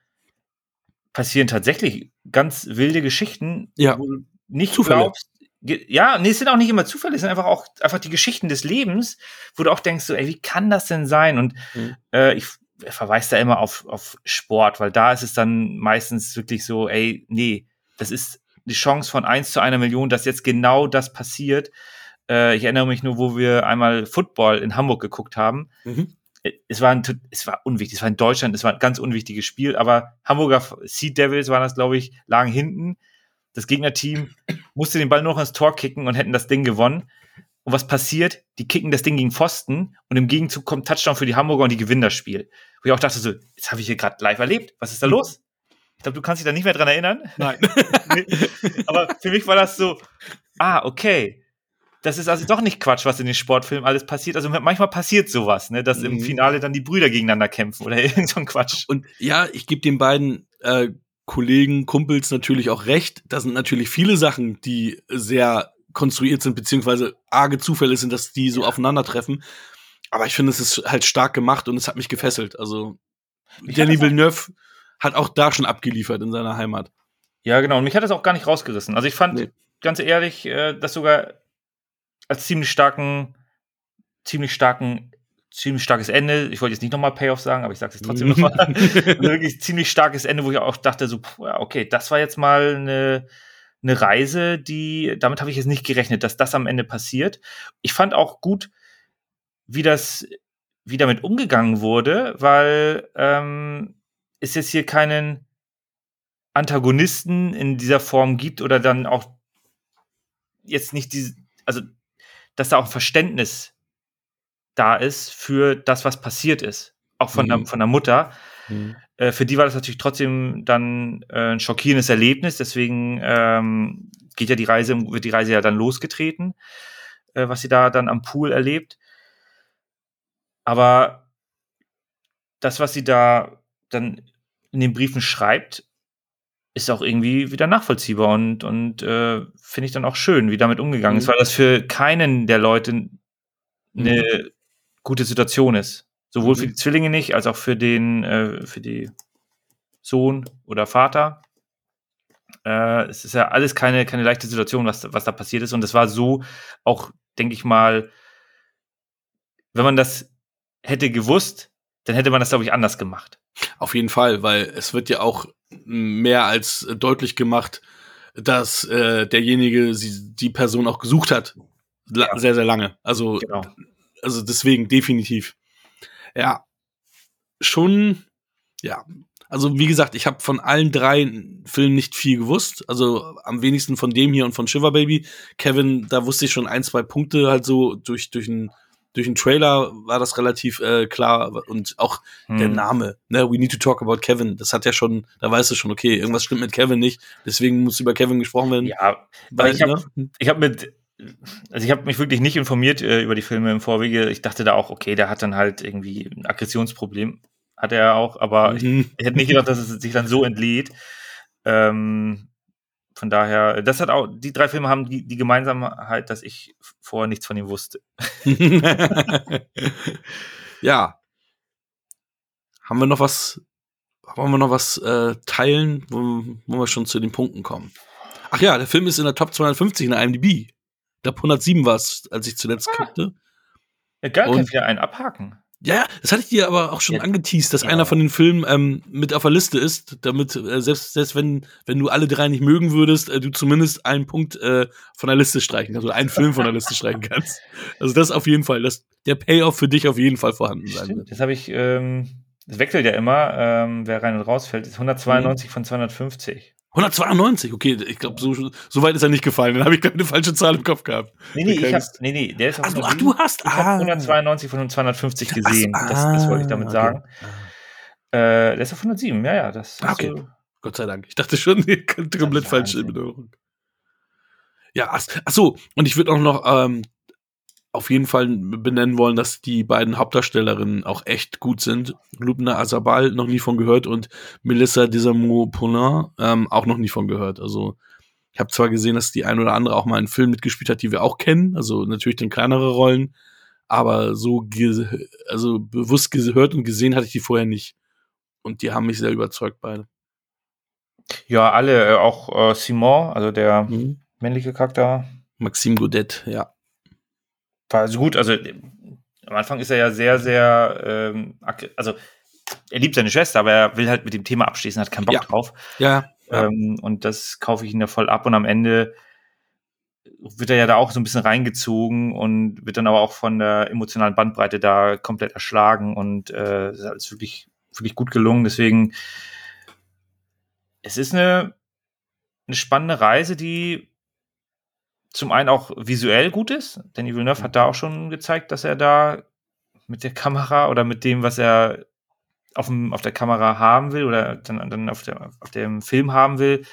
passieren tatsächlich ganz wilde Geschichten, Ja. wo du nicht Zufälle. glaubst. Ja, nee, es sind auch nicht immer Zufälle, es sind einfach auch einfach die Geschichten des Lebens, wo du auch denkst, so, ey, wie kann das denn sein? Und Mhm. äh, ich verweise da immer auf, auf Sport, weil da ist es dann meistens wirklich so, ey, nee, das ist die Chance von eins zu einer Million, dass jetzt genau das passiert. Äh, ich erinnere mich nur, wo wir einmal Football in Hamburg geguckt haben Mhm. es war, ein, es war unwichtig, es war in Deutschland, es war ein ganz unwichtiges Spiel, aber Hamburger Sea Devils waren das, glaube ich, lagen hinten. Das Gegnerteam musste den Ball nur noch ins Tor kicken und hätten das Ding gewonnen. Und was passiert? Die kicken das Ding gegen Pfosten und im Gegenzug kommt Touchdown für die Hamburger und die gewinnen das Spiel. Wo ich auch dachte so, jetzt habe ich hier gerade live erlebt. Was ist da los? Ich glaube, du kannst dich da nicht mehr dran erinnern. Nein. Nee. Aber für mich war das so, ah, okay. Das ist also doch nicht Quatsch, was in den Sportfilmen alles passiert. Also manchmal passiert sowas, ne, dass im Mhm. Finale dann die Brüder gegeneinander kämpfen oder irgend so ein Quatsch. Und ja, ich gebe den beiden äh, Kollegen, Kumpels natürlich auch recht. Da sind natürlich viele Sachen, die sehr konstruiert sind, beziehungsweise arge Zufälle sind, dass die so aufeinandertreffen. Aber ich finde, es ist halt stark gemacht und es hat mich gefesselt. Also, Mich Danny hat das auch- Villeneuve hat auch da schon abgeliefert in seiner Heimat. Ja, genau. Und mich hat das auch gar nicht rausgerissen. Also ich fand, Nee. ganz ehrlich, äh, das sogar als ziemlich starken, ziemlich starken, ziemlich starkes Ende. Ich wollte jetzt nicht nochmal Payoff sagen, aber ich sage es trotzdem nochmal. Also wirklich ziemlich starkes Ende, wo ich auch dachte, so, okay, das war jetzt mal eine, eine Reise, die, damit habe ich jetzt nicht gerechnet, dass das am Ende passiert. Ich fand auch gut, wie das, wie damit umgegangen wurde, weil ähm, es jetzt hier keinen Antagonisten in dieser Form gibt oder dann auch jetzt nicht diese, also dass da auch Verständnis da ist für das, was passiert ist, auch von, Mhm. der, von der Mutter. Mhm. Äh, für die war das natürlich trotzdem dann äh, ein schockierendes Erlebnis, deswegen ähm, geht ja die Reise, wird die Reise ja dann losgetreten, äh, was sie da dann am Pool erlebt. Aber das, was sie da dann in den Briefen schreibt, ist auch irgendwie wieder nachvollziehbar und, und äh, finde ich dann auch schön, wie damit umgegangen ist, Mhm. weil das für keinen der Leute eine gute Situation ist. Sowohl Mhm. für die Zwillinge nicht, als auch für den, äh, für die Sohn oder Vater. Äh, es ist ja alles keine, keine leichte Situation, was, was da passiert ist. Und es war so auch, denke ich mal, wenn man das hätte gewusst, dann hätte man das, glaube ich, anders gemacht. Auf jeden Fall, weil es wird ja auch mehr als deutlich gemacht, dass äh, derjenige sie, die Person auch gesucht hat. La Ja. Sehr, sehr lange. Also, Genau. Also deswegen definitiv. Ja, schon, ja. Also wie gesagt, ich habe von allen drei Filmen nicht viel gewusst. Also am wenigsten von dem hier und von Shiver Baby. Kevin, da wusste ich schon ein, zwei Punkte halt so durch durch einen durch einen Trailer war das relativ äh, klar und auch der Hm. Name, ne, we need to talk about Kevin, das hat ja schon, da weißt du schon, okay, irgendwas stimmt mit Kevin nicht, deswegen muss über Kevin gesprochen werden. Ja, weil, ich hab- ne? ich habe mit, also ich habe mich wirklich nicht informiert äh, über die Filme im Vorwege. Ich dachte da auch, okay, der hat dann halt irgendwie ein Aggressionsproblem. Hat er auch, aber ich, Mhm. ich hätte nicht gedacht, dass es sich dann so entlädt. Ähm, von daher, das hat auch, die drei Filme haben die, die Gemeinsamkeit, dass ich vorher nichts von ihm wusste. ja. Haben wir noch was, wollen wir noch was äh, teilen, wo, wo wir schon zu den Punkten kommen? Ach ja, der Film ist in der Top 250 in der IMDb. Ich glaube 107 war es, als ich zuletzt Ah. guckte. Ja, geil, Und- kann wieder einen abhaken. Ja, das hatte ich dir aber auch schon Ja. angeteased, dass Ja. einer von den Filmen ähm, mit auf der Liste ist, damit äh, selbst, selbst wenn, wenn du alle drei nicht mögen würdest, äh, du zumindest einen Punkt äh, von der Liste streichen kannst oder einen Film von der Liste streichen kannst. Also das auf jeden Fall, dass der Payoff für dich auf jeden Fall vorhanden sein wird. Stimmt, das habe ich, ähm, das wechselt ja immer, ähm, wer rein und rausfällt, ist 192 von 250. 192, okay, ich glaube, so, so weit ist er nicht gefallen. Dann habe ich, glaube eine falsche Zahl im Kopf gehabt. Nee, nee, ich hab, nee, nee, der ist auf Ach, du, ach, 107. du hast, Ich habe 192 von 250 gesehen. Ach das, das wollte ich ah, damit okay. sagen. Äh, der ist auf 107, ja, ja. Das Ah, ist okay. so- Gott sei Dank. Ich dachte schon, komplett falsche. Erinnerung. Ja, ach, ach so, und ich würde auch noch ähm, auf jeden Fall benennen wollen, dass die beiden Hauptdarstellerinnen auch echt gut sind. Lubna Azabal noch nie von gehört und Melissa Desamours-Poulin ähm, auch noch nie von gehört. Also ich habe zwar gesehen, dass die ein oder andere auch mal einen Film mitgespielt hat, die wir auch kennen, also natürlich dann kleinere Rollen, aber so also bewusst gehört und gesehen hatte ich die vorher nicht. Und die haben mich sehr überzeugt beide. Ja, alle, äh, auch äh, Simon, also der mhm. männliche Charakter. Maxime Godet, ja. War also gut, also am Anfang ist er ja sehr, sehr, ähm, also er liebt seine Schwester, aber er will halt mit dem Thema abschließen, hat keinen Bock ja. drauf. Ja. ja. Ähm, und das kaufe ich ihn ja voll ab und am Ende wird er ja da auch so ein bisschen reingezogen und wird dann aber auch von der emotionalen Bandbreite da komplett erschlagen und äh, ist wirklich, wirklich gut gelungen. Deswegen, es ist eine, eine spannende Reise, die zum einen auch visuell gut ist. Danny Villeneuve hat da auch schon gezeigt, dass er da mit der Kamera oder mit dem, was er auf, dem, auf der Kamera haben will oder dann, dann auf, der, auf dem Film haben will,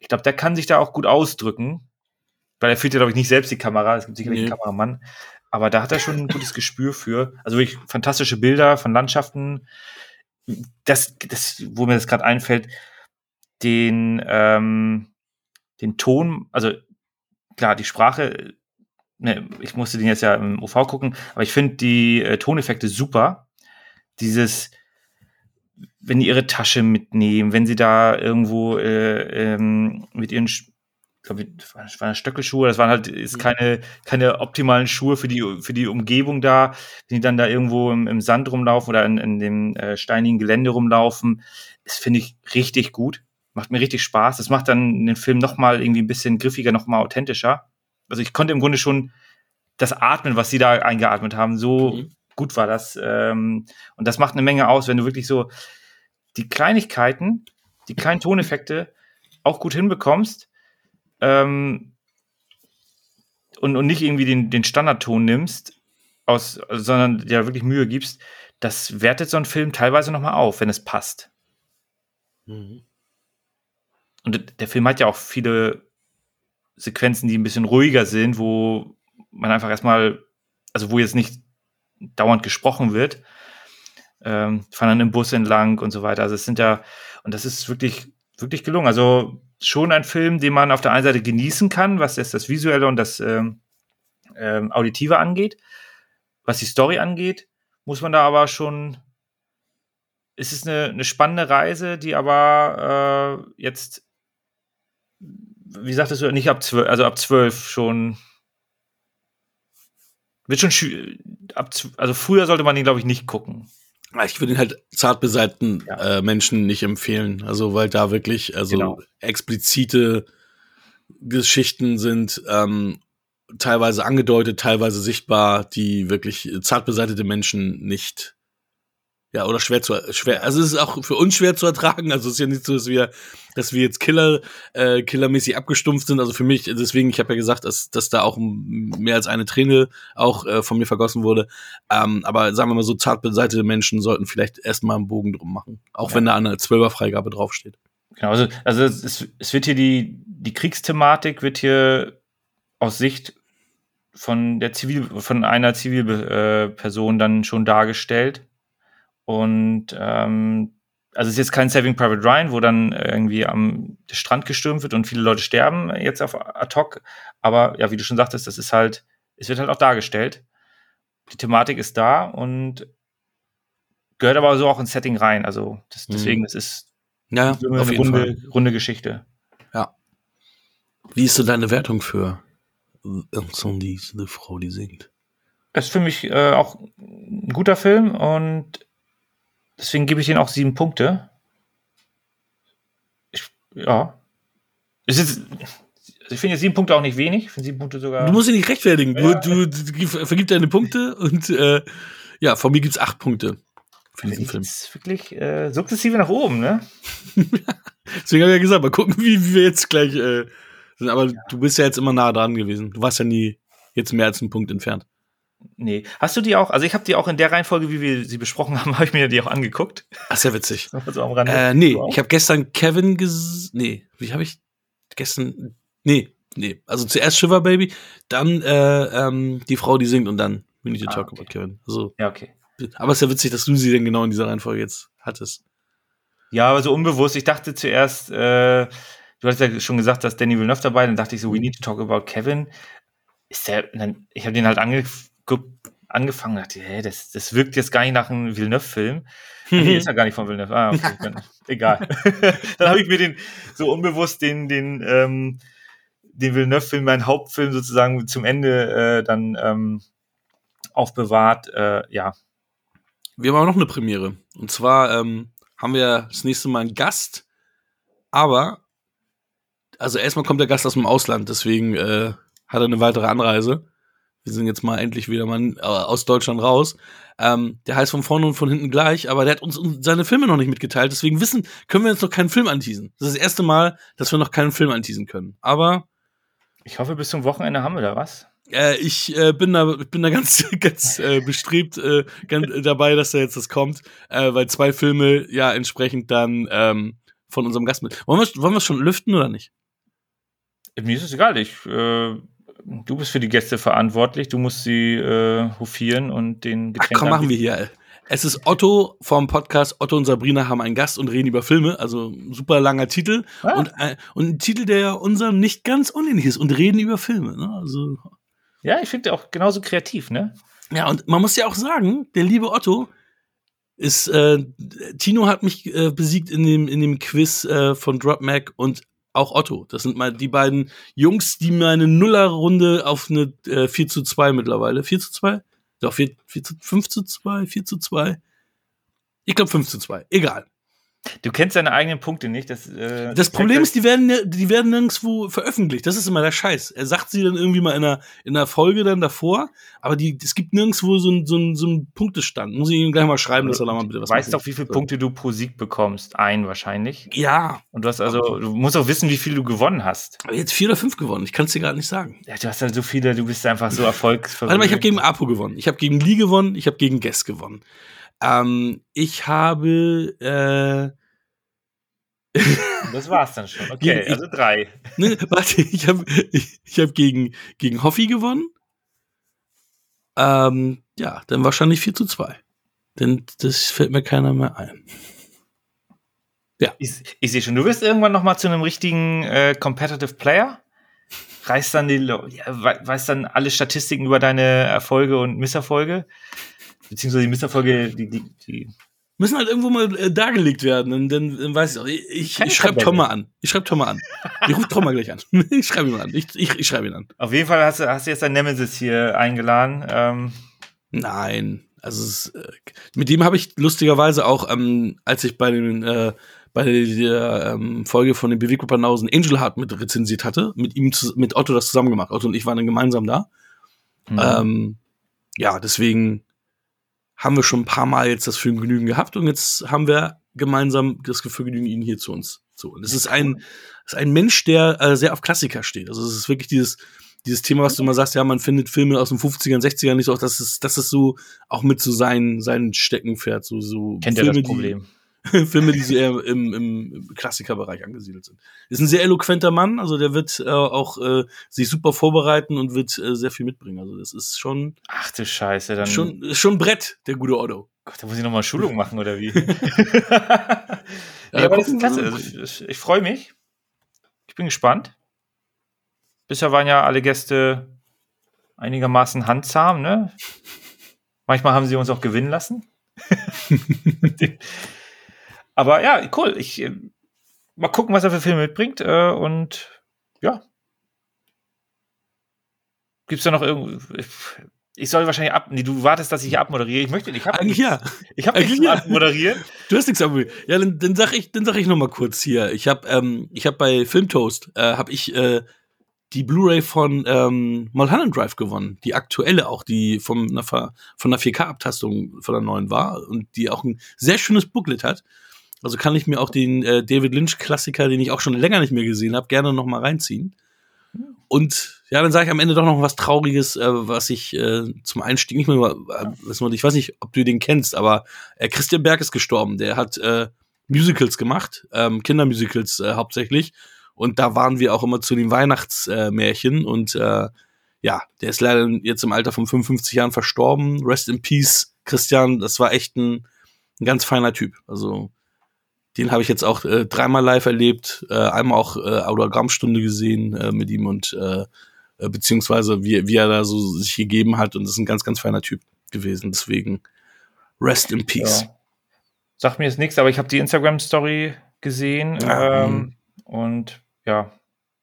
ich glaube, der kann sich da auch gut ausdrücken weil er führt ja, glaube ich, nicht selbst die Kamera, es gibt sicherlich nee. einen Kameramann. Aber da hat er schon ein gutes Gespür für. Also wirklich fantastische Bilder von Landschaften. Das, das wo mir das gerade einfällt, den, ähm, den Ton, also klar, die Sprache, ne, ich musste den jetzt ja im OV gucken, aber ich finde die äh, Toneffekte super. Dieses, wenn die ihre Tasche mitnehmen, wenn sie da irgendwo äh, ähm, mit ihren glaube, das waren Stöckelschuhe, das waren halt ist keine, keine optimalen Schuhe für die, für die Umgebung da, die dann da irgendwo im, im Sand rumlaufen oder in, in dem äh, steinigen Gelände rumlaufen. Das finde ich richtig gut. Macht mir richtig Spaß. Das macht dann den Film nochmal irgendwie ein bisschen griffiger, nochmal authentischer. Also ich konnte im Grunde schon das Atmen, was sie da eingeatmet haben, so mhm. gut war das. Ähm, und das macht eine Menge aus, wenn du wirklich so die Kleinigkeiten, die kleinen Toneffekte auch gut hinbekommst ähm, und, und nicht irgendwie den, den Standardton nimmst, aus, sondern ja wirklich Mühe gibst, das wertet so ein Film teilweise nochmal auf, wenn es passt. Mhm. Und der Film hat ja auch viele Sequenzen, die ein bisschen ruhiger sind, wo man einfach erstmal, also wo jetzt nicht dauernd gesprochen wird, ähm, fahren dann im Bus entlang und so weiter. Also es sind ja, und das ist wirklich, wirklich gelungen. Also schon ein Film, den man auf der einen Seite genießen kann, was jetzt das Visuelle und das ähm, ähm, Auditive angeht. Was die Story angeht, muss man da aber schon. Es ist eine, eine spannende Reise, die aber äh, jetzt, wie sagtest du, nicht ab zwölf, also ab zwölf schon. Wird schon ab, also früher sollte man ihn, glaube ich, nicht gucken. Ich würde ihn halt zart beseiten ja. äh, Menschen nicht empfehlen. Also, weil da wirklich, also genau. explizite Geschichten sind, ähm, teilweise angedeutet, teilweise sichtbar, die wirklich zart beseitete Menschen nicht ja, oder schwer zu schwer. Also es ist auch für uns schwer zu ertragen. Also es ist ja nicht so, dass wir, dass wir jetzt Killer, äh, killermäßig abgestumpft sind. Also für mich, deswegen, ich habe ja gesagt, dass, dass da auch mehr als eine Träne auch äh, von mir vergossen wurde. Ähm, aber sagen wir mal so, zart beseitete Menschen sollten vielleicht erstmal einen Bogen drum machen. Auch ja. wenn da eine Zwölferfreigabe draufsteht. Genau, also, also es, es wird hier die, die Kriegsthematik wird hier aus Sicht von der Zivil, von einer Zivilperson äh, dann schon dargestellt und ähm, also es ist jetzt kein Saving Private Ryan, wo dann irgendwie am Strand gestürmt wird und viele Leute sterben jetzt auf ad hoc. Aber ja, wie du schon sagtest, das ist halt, es wird halt auch dargestellt. Die Thematik ist da und gehört aber so auch ins Setting rein. Also das, mhm. deswegen, es ist ja, eine runde, runde Geschichte. Ja. Wie ist so deine Wertung für Incendie, eine Frau, die singt? Das ist für mich äh, auch ein guter Film und Deswegen gebe ich denen auch sieben Punkte. Ich, ja. Es ist, ich finde sieben Punkte auch nicht wenig. Ich finde sieben Punkte sogar. Du musst dich nicht rechtfertigen. Ja. Du, du, du vergib deine Punkte und äh, ja, von mir gibt es acht Punkte für diesen Film. Das ist wirklich äh, sukzessive nach oben, ne? Deswegen habe ich ja gesagt, mal gucken, wie, wie wir jetzt gleich äh, sind. Aber ja. du bist ja jetzt immer nah dran gewesen. Du warst ja nie jetzt mehr als einen Punkt entfernt. Nee. Hast du die auch? Also ich habe die auch in der Reihenfolge, wie wir sie besprochen haben, habe ich mir die auch angeguckt. Ach, sehr witzig. so am Rande. Äh, nee, ich habe gestern Kevin ges... Nee, wie habe ich gestern... Nee, nee. Also zuerst Shiver Baby, dann äh, ähm, die Frau, die singt und dann We Need to ah, Talk okay. About Kevin. Also, ja, okay. Aber es ist ja witzig, dass du sie denn genau in dieser Reihenfolge jetzt hattest. Ja, aber so unbewusst. Ich dachte zuerst, äh, du hast ja schon gesagt, dass Danny Villeneuve dabei, dann dachte ich so, We Need to Talk About Kevin. Ist der, ich habe den halt angeguckt angefangen und dachte, hä, das, das wirkt jetzt gar nicht nach einem Villeneuve-Film. Nee, ist ja gar nicht von Villeneuve. Ah, okay, dann, egal. dann habe ich mir den so unbewusst den, den, ähm, den Villeneuve-Film, meinen Hauptfilm sozusagen zum Ende äh, dann ähm, aufbewahrt. Äh, ja. Wir haben auch noch eine Premiere. Und zwar ähm, haben wir das nächste Mal einen Gast, aber also erstmal kommt der Gast aus dem Ausland, deswegen äh, hat er eine weitere Anreise. Wir sind jetzt mal endlich wieder mal äh, aus Deutschland raus. Ähm, der heißt von vorne und von hinten gleich, aber der hat uns seine Filme noch nicht mitgeteilt. Deswegen wissen, können wir jetzt noch keinen Film anteasen. Das ist das erste Mal, dass wir noch keinen Film anteasen können. Aber ich hoffe, bis zum Wochenende haben wir da was. Äh, ich äh, bin da, bin da ganz, ganz äh, bestrebt äh, ganz, dabei, dass da jetzt das kommt, äh, weil zwei Filme ja entsprechend dann ähm, von unserem Gast mit. Wollen wir, wollen wir schon lüften oder nicht? Mir ist es egal. Ich, äh, du bist für die Gäste verantwortlich. Du musst sie äh, hofieren und den Getränk. Ach, komm, machen wir hier. Es ist Otto vom Podcast Otto und Sabrina haben einen Gast und reden über Filme. Also super langer Titel. Ah. Und, äh, und ein Titel, der unserem nicht ganz unähnlich ist. Und reden über Filme. Ne? Also, ja, ich finde auch genauso kreativ, ne? Ja, und man muss ja auch sagen, der liebe Otto ist, äh, Tino hat mich äh, besiegt in dem, in dem Quiz äh, von Drop Mac und auch Otto. Das sind mal die beiden Jungs, die meine Nullerrunde auf eine äh, 4 zu 2 mittlerweile. 4 zu 2? Doch, 4, 4 zu, 5 zu 2, 4 zu 2. Ich glaube 5 zu 2. Egal. Du kennst deine eigenen Punkte nicht. Das, äh, das Problem ist, die werden, die werden nirgendwo veröffentlicht. Das ist immer der Scheiß. Er sagt sie dann irgendwie mal in einer, in einer Folge dann davor, aber die, es gibt nirgendwo so einen so so ein Punktestand. Muss ich ihm gleich mal schreiben, dass er da mal bitte was Weißt doch, wie viele. Punkte du pro Sieg bekommst? Ein wahrscheinlich. Ja. Und du hast also, du musst auch wissen, wie viel du gewonnen hast. Aber jetzt vier oder fünf gewonnen. Ich kann es dir gerade nicht sagen. Ja, du hast halt so viele, du bist einfach so erfolgsverwöhnt. Warte mal, ich habe gegen Apo gewonnen. Ich habe gegen Lee gewonnen. Ich habe gegen Guess gewonnen. Ähm, ich habe, äh, das war's dann schon. Okay, also drei. Ne, warte, ich habe ich, ich hab gegen, gegen Hoffi gewonnen. Ähm, ja, dann wahrscheinlich 4 zu 2. Denn das fällt mir keiner mehr ein. Ja. Ich, ich sehe schon, du wirst irgendwann noch mal zu einem richtigen äh, Competitive Player. Reißt dann die, ja, weißt dann alle Statistiken über deine Erfolge und Misserfolge. Beziehungsweise die Misserfolge, die, die, die müssen halt irgendwo mal äh, dargelegt werden. Und dann, dann weiß ich auch. Ich, ich, ich schreibe Tom mal an. Ich schreibe Tom mal an. Ich rufe Tom mal gleich an. ich schreibe ihn mal an. Ich, ich, ich schreibe ihn an. Auf jeden Fall hast du, hast du jetzt dein Nemesis hier eingeladen. Ähm. Nein. Also es, äh, mit dem habe ich lustigerweise auch, ähm, als ich bei den äh, bei der ähm, Folge von den Beweggruppenhausen Angel Heart mit rezensiert hatte, mit ihm zu, mit Otto das zusammen gemacht. Otto und ich waren dann gemeinsam da. Mhm. Ähm, ja, deswegen haben wir schon ein paar Mal jetzt das Vergnügen gehabt und jetzt haben wir gemeinsam das Vergnügen, ihn hier zu uns zu. Und es ist ein, ist ein Mensch, der äh, sehr auf Klassiker steht. Also es ist wirklich dieses, dieses Thema, was du immer sagst, ja, man findet Filme aus den 50ern, 60ern nicht so, auch das ist, das ist so auch mit so sein, sein Steckenpferd, so, so Kennt Filme, das Problem. Die, Filme, die eher im, im Klassikerbereich angesiedelt sind. Ist ein sehr eloquenter Mann, also der wird äh, auch äh, sich super vorbereiten und wird äh, sehr viel mitbringen. Also das ist schon. Ach du Scheiße, dann. Schon, ist schon Brett, der gute Otto. Gott, da muss ich nochmal Schulung machen, oder wie? ja, ja, aber das ist klasse. Also, ich, ich freue mich. Ich bin gespannt. Bisher waren ja alle Gäste einigermaßen handzahm, ne? Manchmal haben sie uns auch gewinnen lassen. Aber ja, cool. Ich äh, mal gucken, was er für Filme mitbringt. Äh, und ja. Gibt's da noch irgendwo. Ich soll wahrscheinlich ab. Nee, du wartest, dass ich abmoderiere. Ich möchte nicht. Ich Eigentlich ja. Ich habe nichts ja. abmoderieren. Du hast nichts abmoderieren. Ja, dann, dann sag ich, dann sag ich noch mal kurz hier. Ich habe, ähm, ich habe bei Filmtoast äh, habe ich äh, die Blu-ray von ähm, Mulholland Drive gewonnen, die aktuelle auch, die vom, von einer 4K-Abtastung von der neuen war und die auch ein sehr schönes Booklet hat. Also kann ich mir auch den äh, David Lynch-Klassiker, den ich auch schon länger nicht mehr gesehen habe, gerne noch mal reinziehen. Und ja, dann sage ich am Ende doch noch was Trauriges, äh, was ich äh, zum Einstieg nicht mehr, äh, ich weiß nicht, ob du den kennst, aber äh, Christian Berg ist gestorben. Der hat äh, Musicals gemacht, ähm, Kindermusicals äh, hauptsächlich. Und da waren wir auch immer zu den Weihnachtsmärchen. Äh, und äh, ja, der ist leider jetzt im Alter von 55 Jahren verstorben. Rest in Peace, Christian. Das war echt ein, ein ganz feiner Typ. Also den habe ich jetzt auch äh, dreimal live erlebt, äh, einmal auch äh, Autogrammstunde gesehen äh, mit ihm und äh, äh, beziehungsweise wie, wie er da so sich gegeben hat und das ist ein ganz, ganz feiner Typ. gewesen. Deswegen rest in peace. Ja. Sagt mir jetzt nichts, aber ich habe die Instagram-Story gesehen Ja, ähm, mhm. und ja,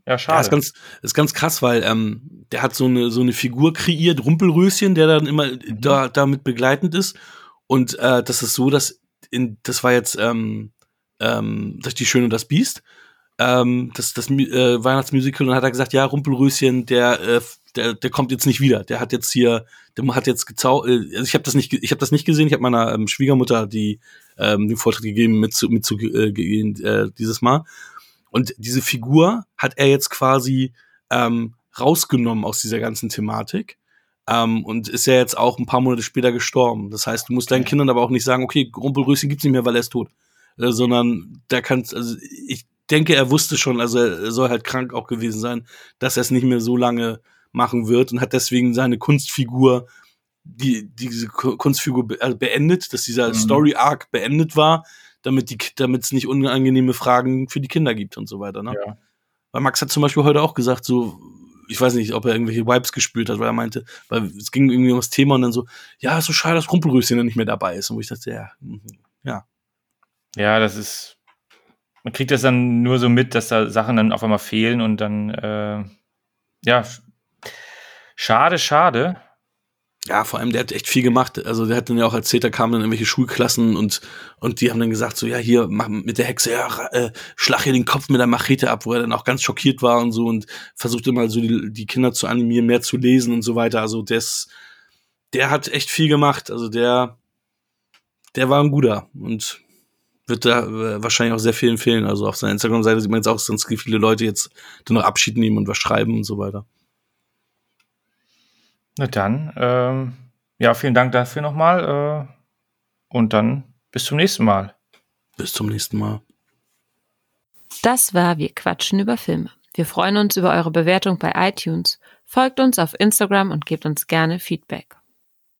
ja, Ja, schade. ist ganz, ist ganz krass, weil ähm, der hat so eine, so eine Figur kreiert, Rumpelröschen, der dann immer da, damit begleitend ist. Und äh, das ist so, dass in, das war jetzt ähm, ähm, die Schöne und das Biest, ähm, das, das äh, Weihnachtsmusical, und dann hat er gesagt, ja, Rumpelröschen, der, äh, der, der kommt jetzt nicht wieder. Der hat jetzt hier, der hat jetzt gezau, äh, also ich habe das nicht, ge- ich habe das nicht gesehen. Ich habe meiner ähm, Schwiegermutter die ähm, den Vortrag gegeben, mit zu, mit zu äh, äh, dieses Mal. Und diese Figur hat er jetzt quasi ähm, rausgenommen aus dieser ganzen Thematik. Ähm, und ist ja jetzt auch ein paar Monate später gestorben. Das heißt, du musst deinen Kindern aber auch nicht sagen, okay, Rumpelröschen gibt's nicht mehr, weil er ist tot. Äh, sondern da kannst, also ich denke, er wusste schon, also er soll halt krank auch gewesen sein, dass er es nicht mehr so lange machen wird und hat deswegen seine Kunstfigur, die, diese Ku- Kunstfigur also beendet, dass dieser Mhm. Story-Arc beendet war, damit die, damit es nicht unangenehme Fragen für die Kinder gibt und so weiter. Ne? Ja. Weil Max hat zum Beispiel heute auch gesagt, so, ich weiß nicht, ob er irgendwelche Vibes gespürt hat, weil er meinte, weil es ging irgendwie ums Thema und dann so, ja, ist so schade, dass Rumpelröschen nicht mehr dabei ist. Und wo ich dachte, ja, mhm, ja. Ja, das ist. Man kriegt das dann nur so mit, dass da Sachen dann auf einmal fehlen und dann, äh, ja, sch- schade, schade. Ja, vor allem, der hat echt viel gemacht. Also, der hat dann ja auch erzählt, da kamen dann irgendwelche Schulklassen und, und die haben dann gesagt, so, ja, hier, mach mit der Hexe, ja, äh, schlag hier den Kopf mit der Machete ab, wo er dann auch ganz schockiert war und so und versuchte mal so die, die Kinder zu animieren, mehr zu lesen und so weiter. Also, des, der hat echt viel gemacht. Also, der, der war ein guter und wird da äh, wahrscheinlich auch sehr viel empfehlen. Also, auf seiner Instagram-Seite sieht man jetzt auch, dass ganz viele Leute jetzt dann noch Abschied nehmen und was schreiben und so weiter. Na dann, ähm, ja, vielen Dank dafür nochmal. Äh, und dann bis zum nächsten Mal. Bis zum nächsten Mal. Das war Wir quatschen über Filme. Wir freuen uns über eure Bewertung bei iTunes. Folgt uns auf Instagram und gebt uns gerne Feedback.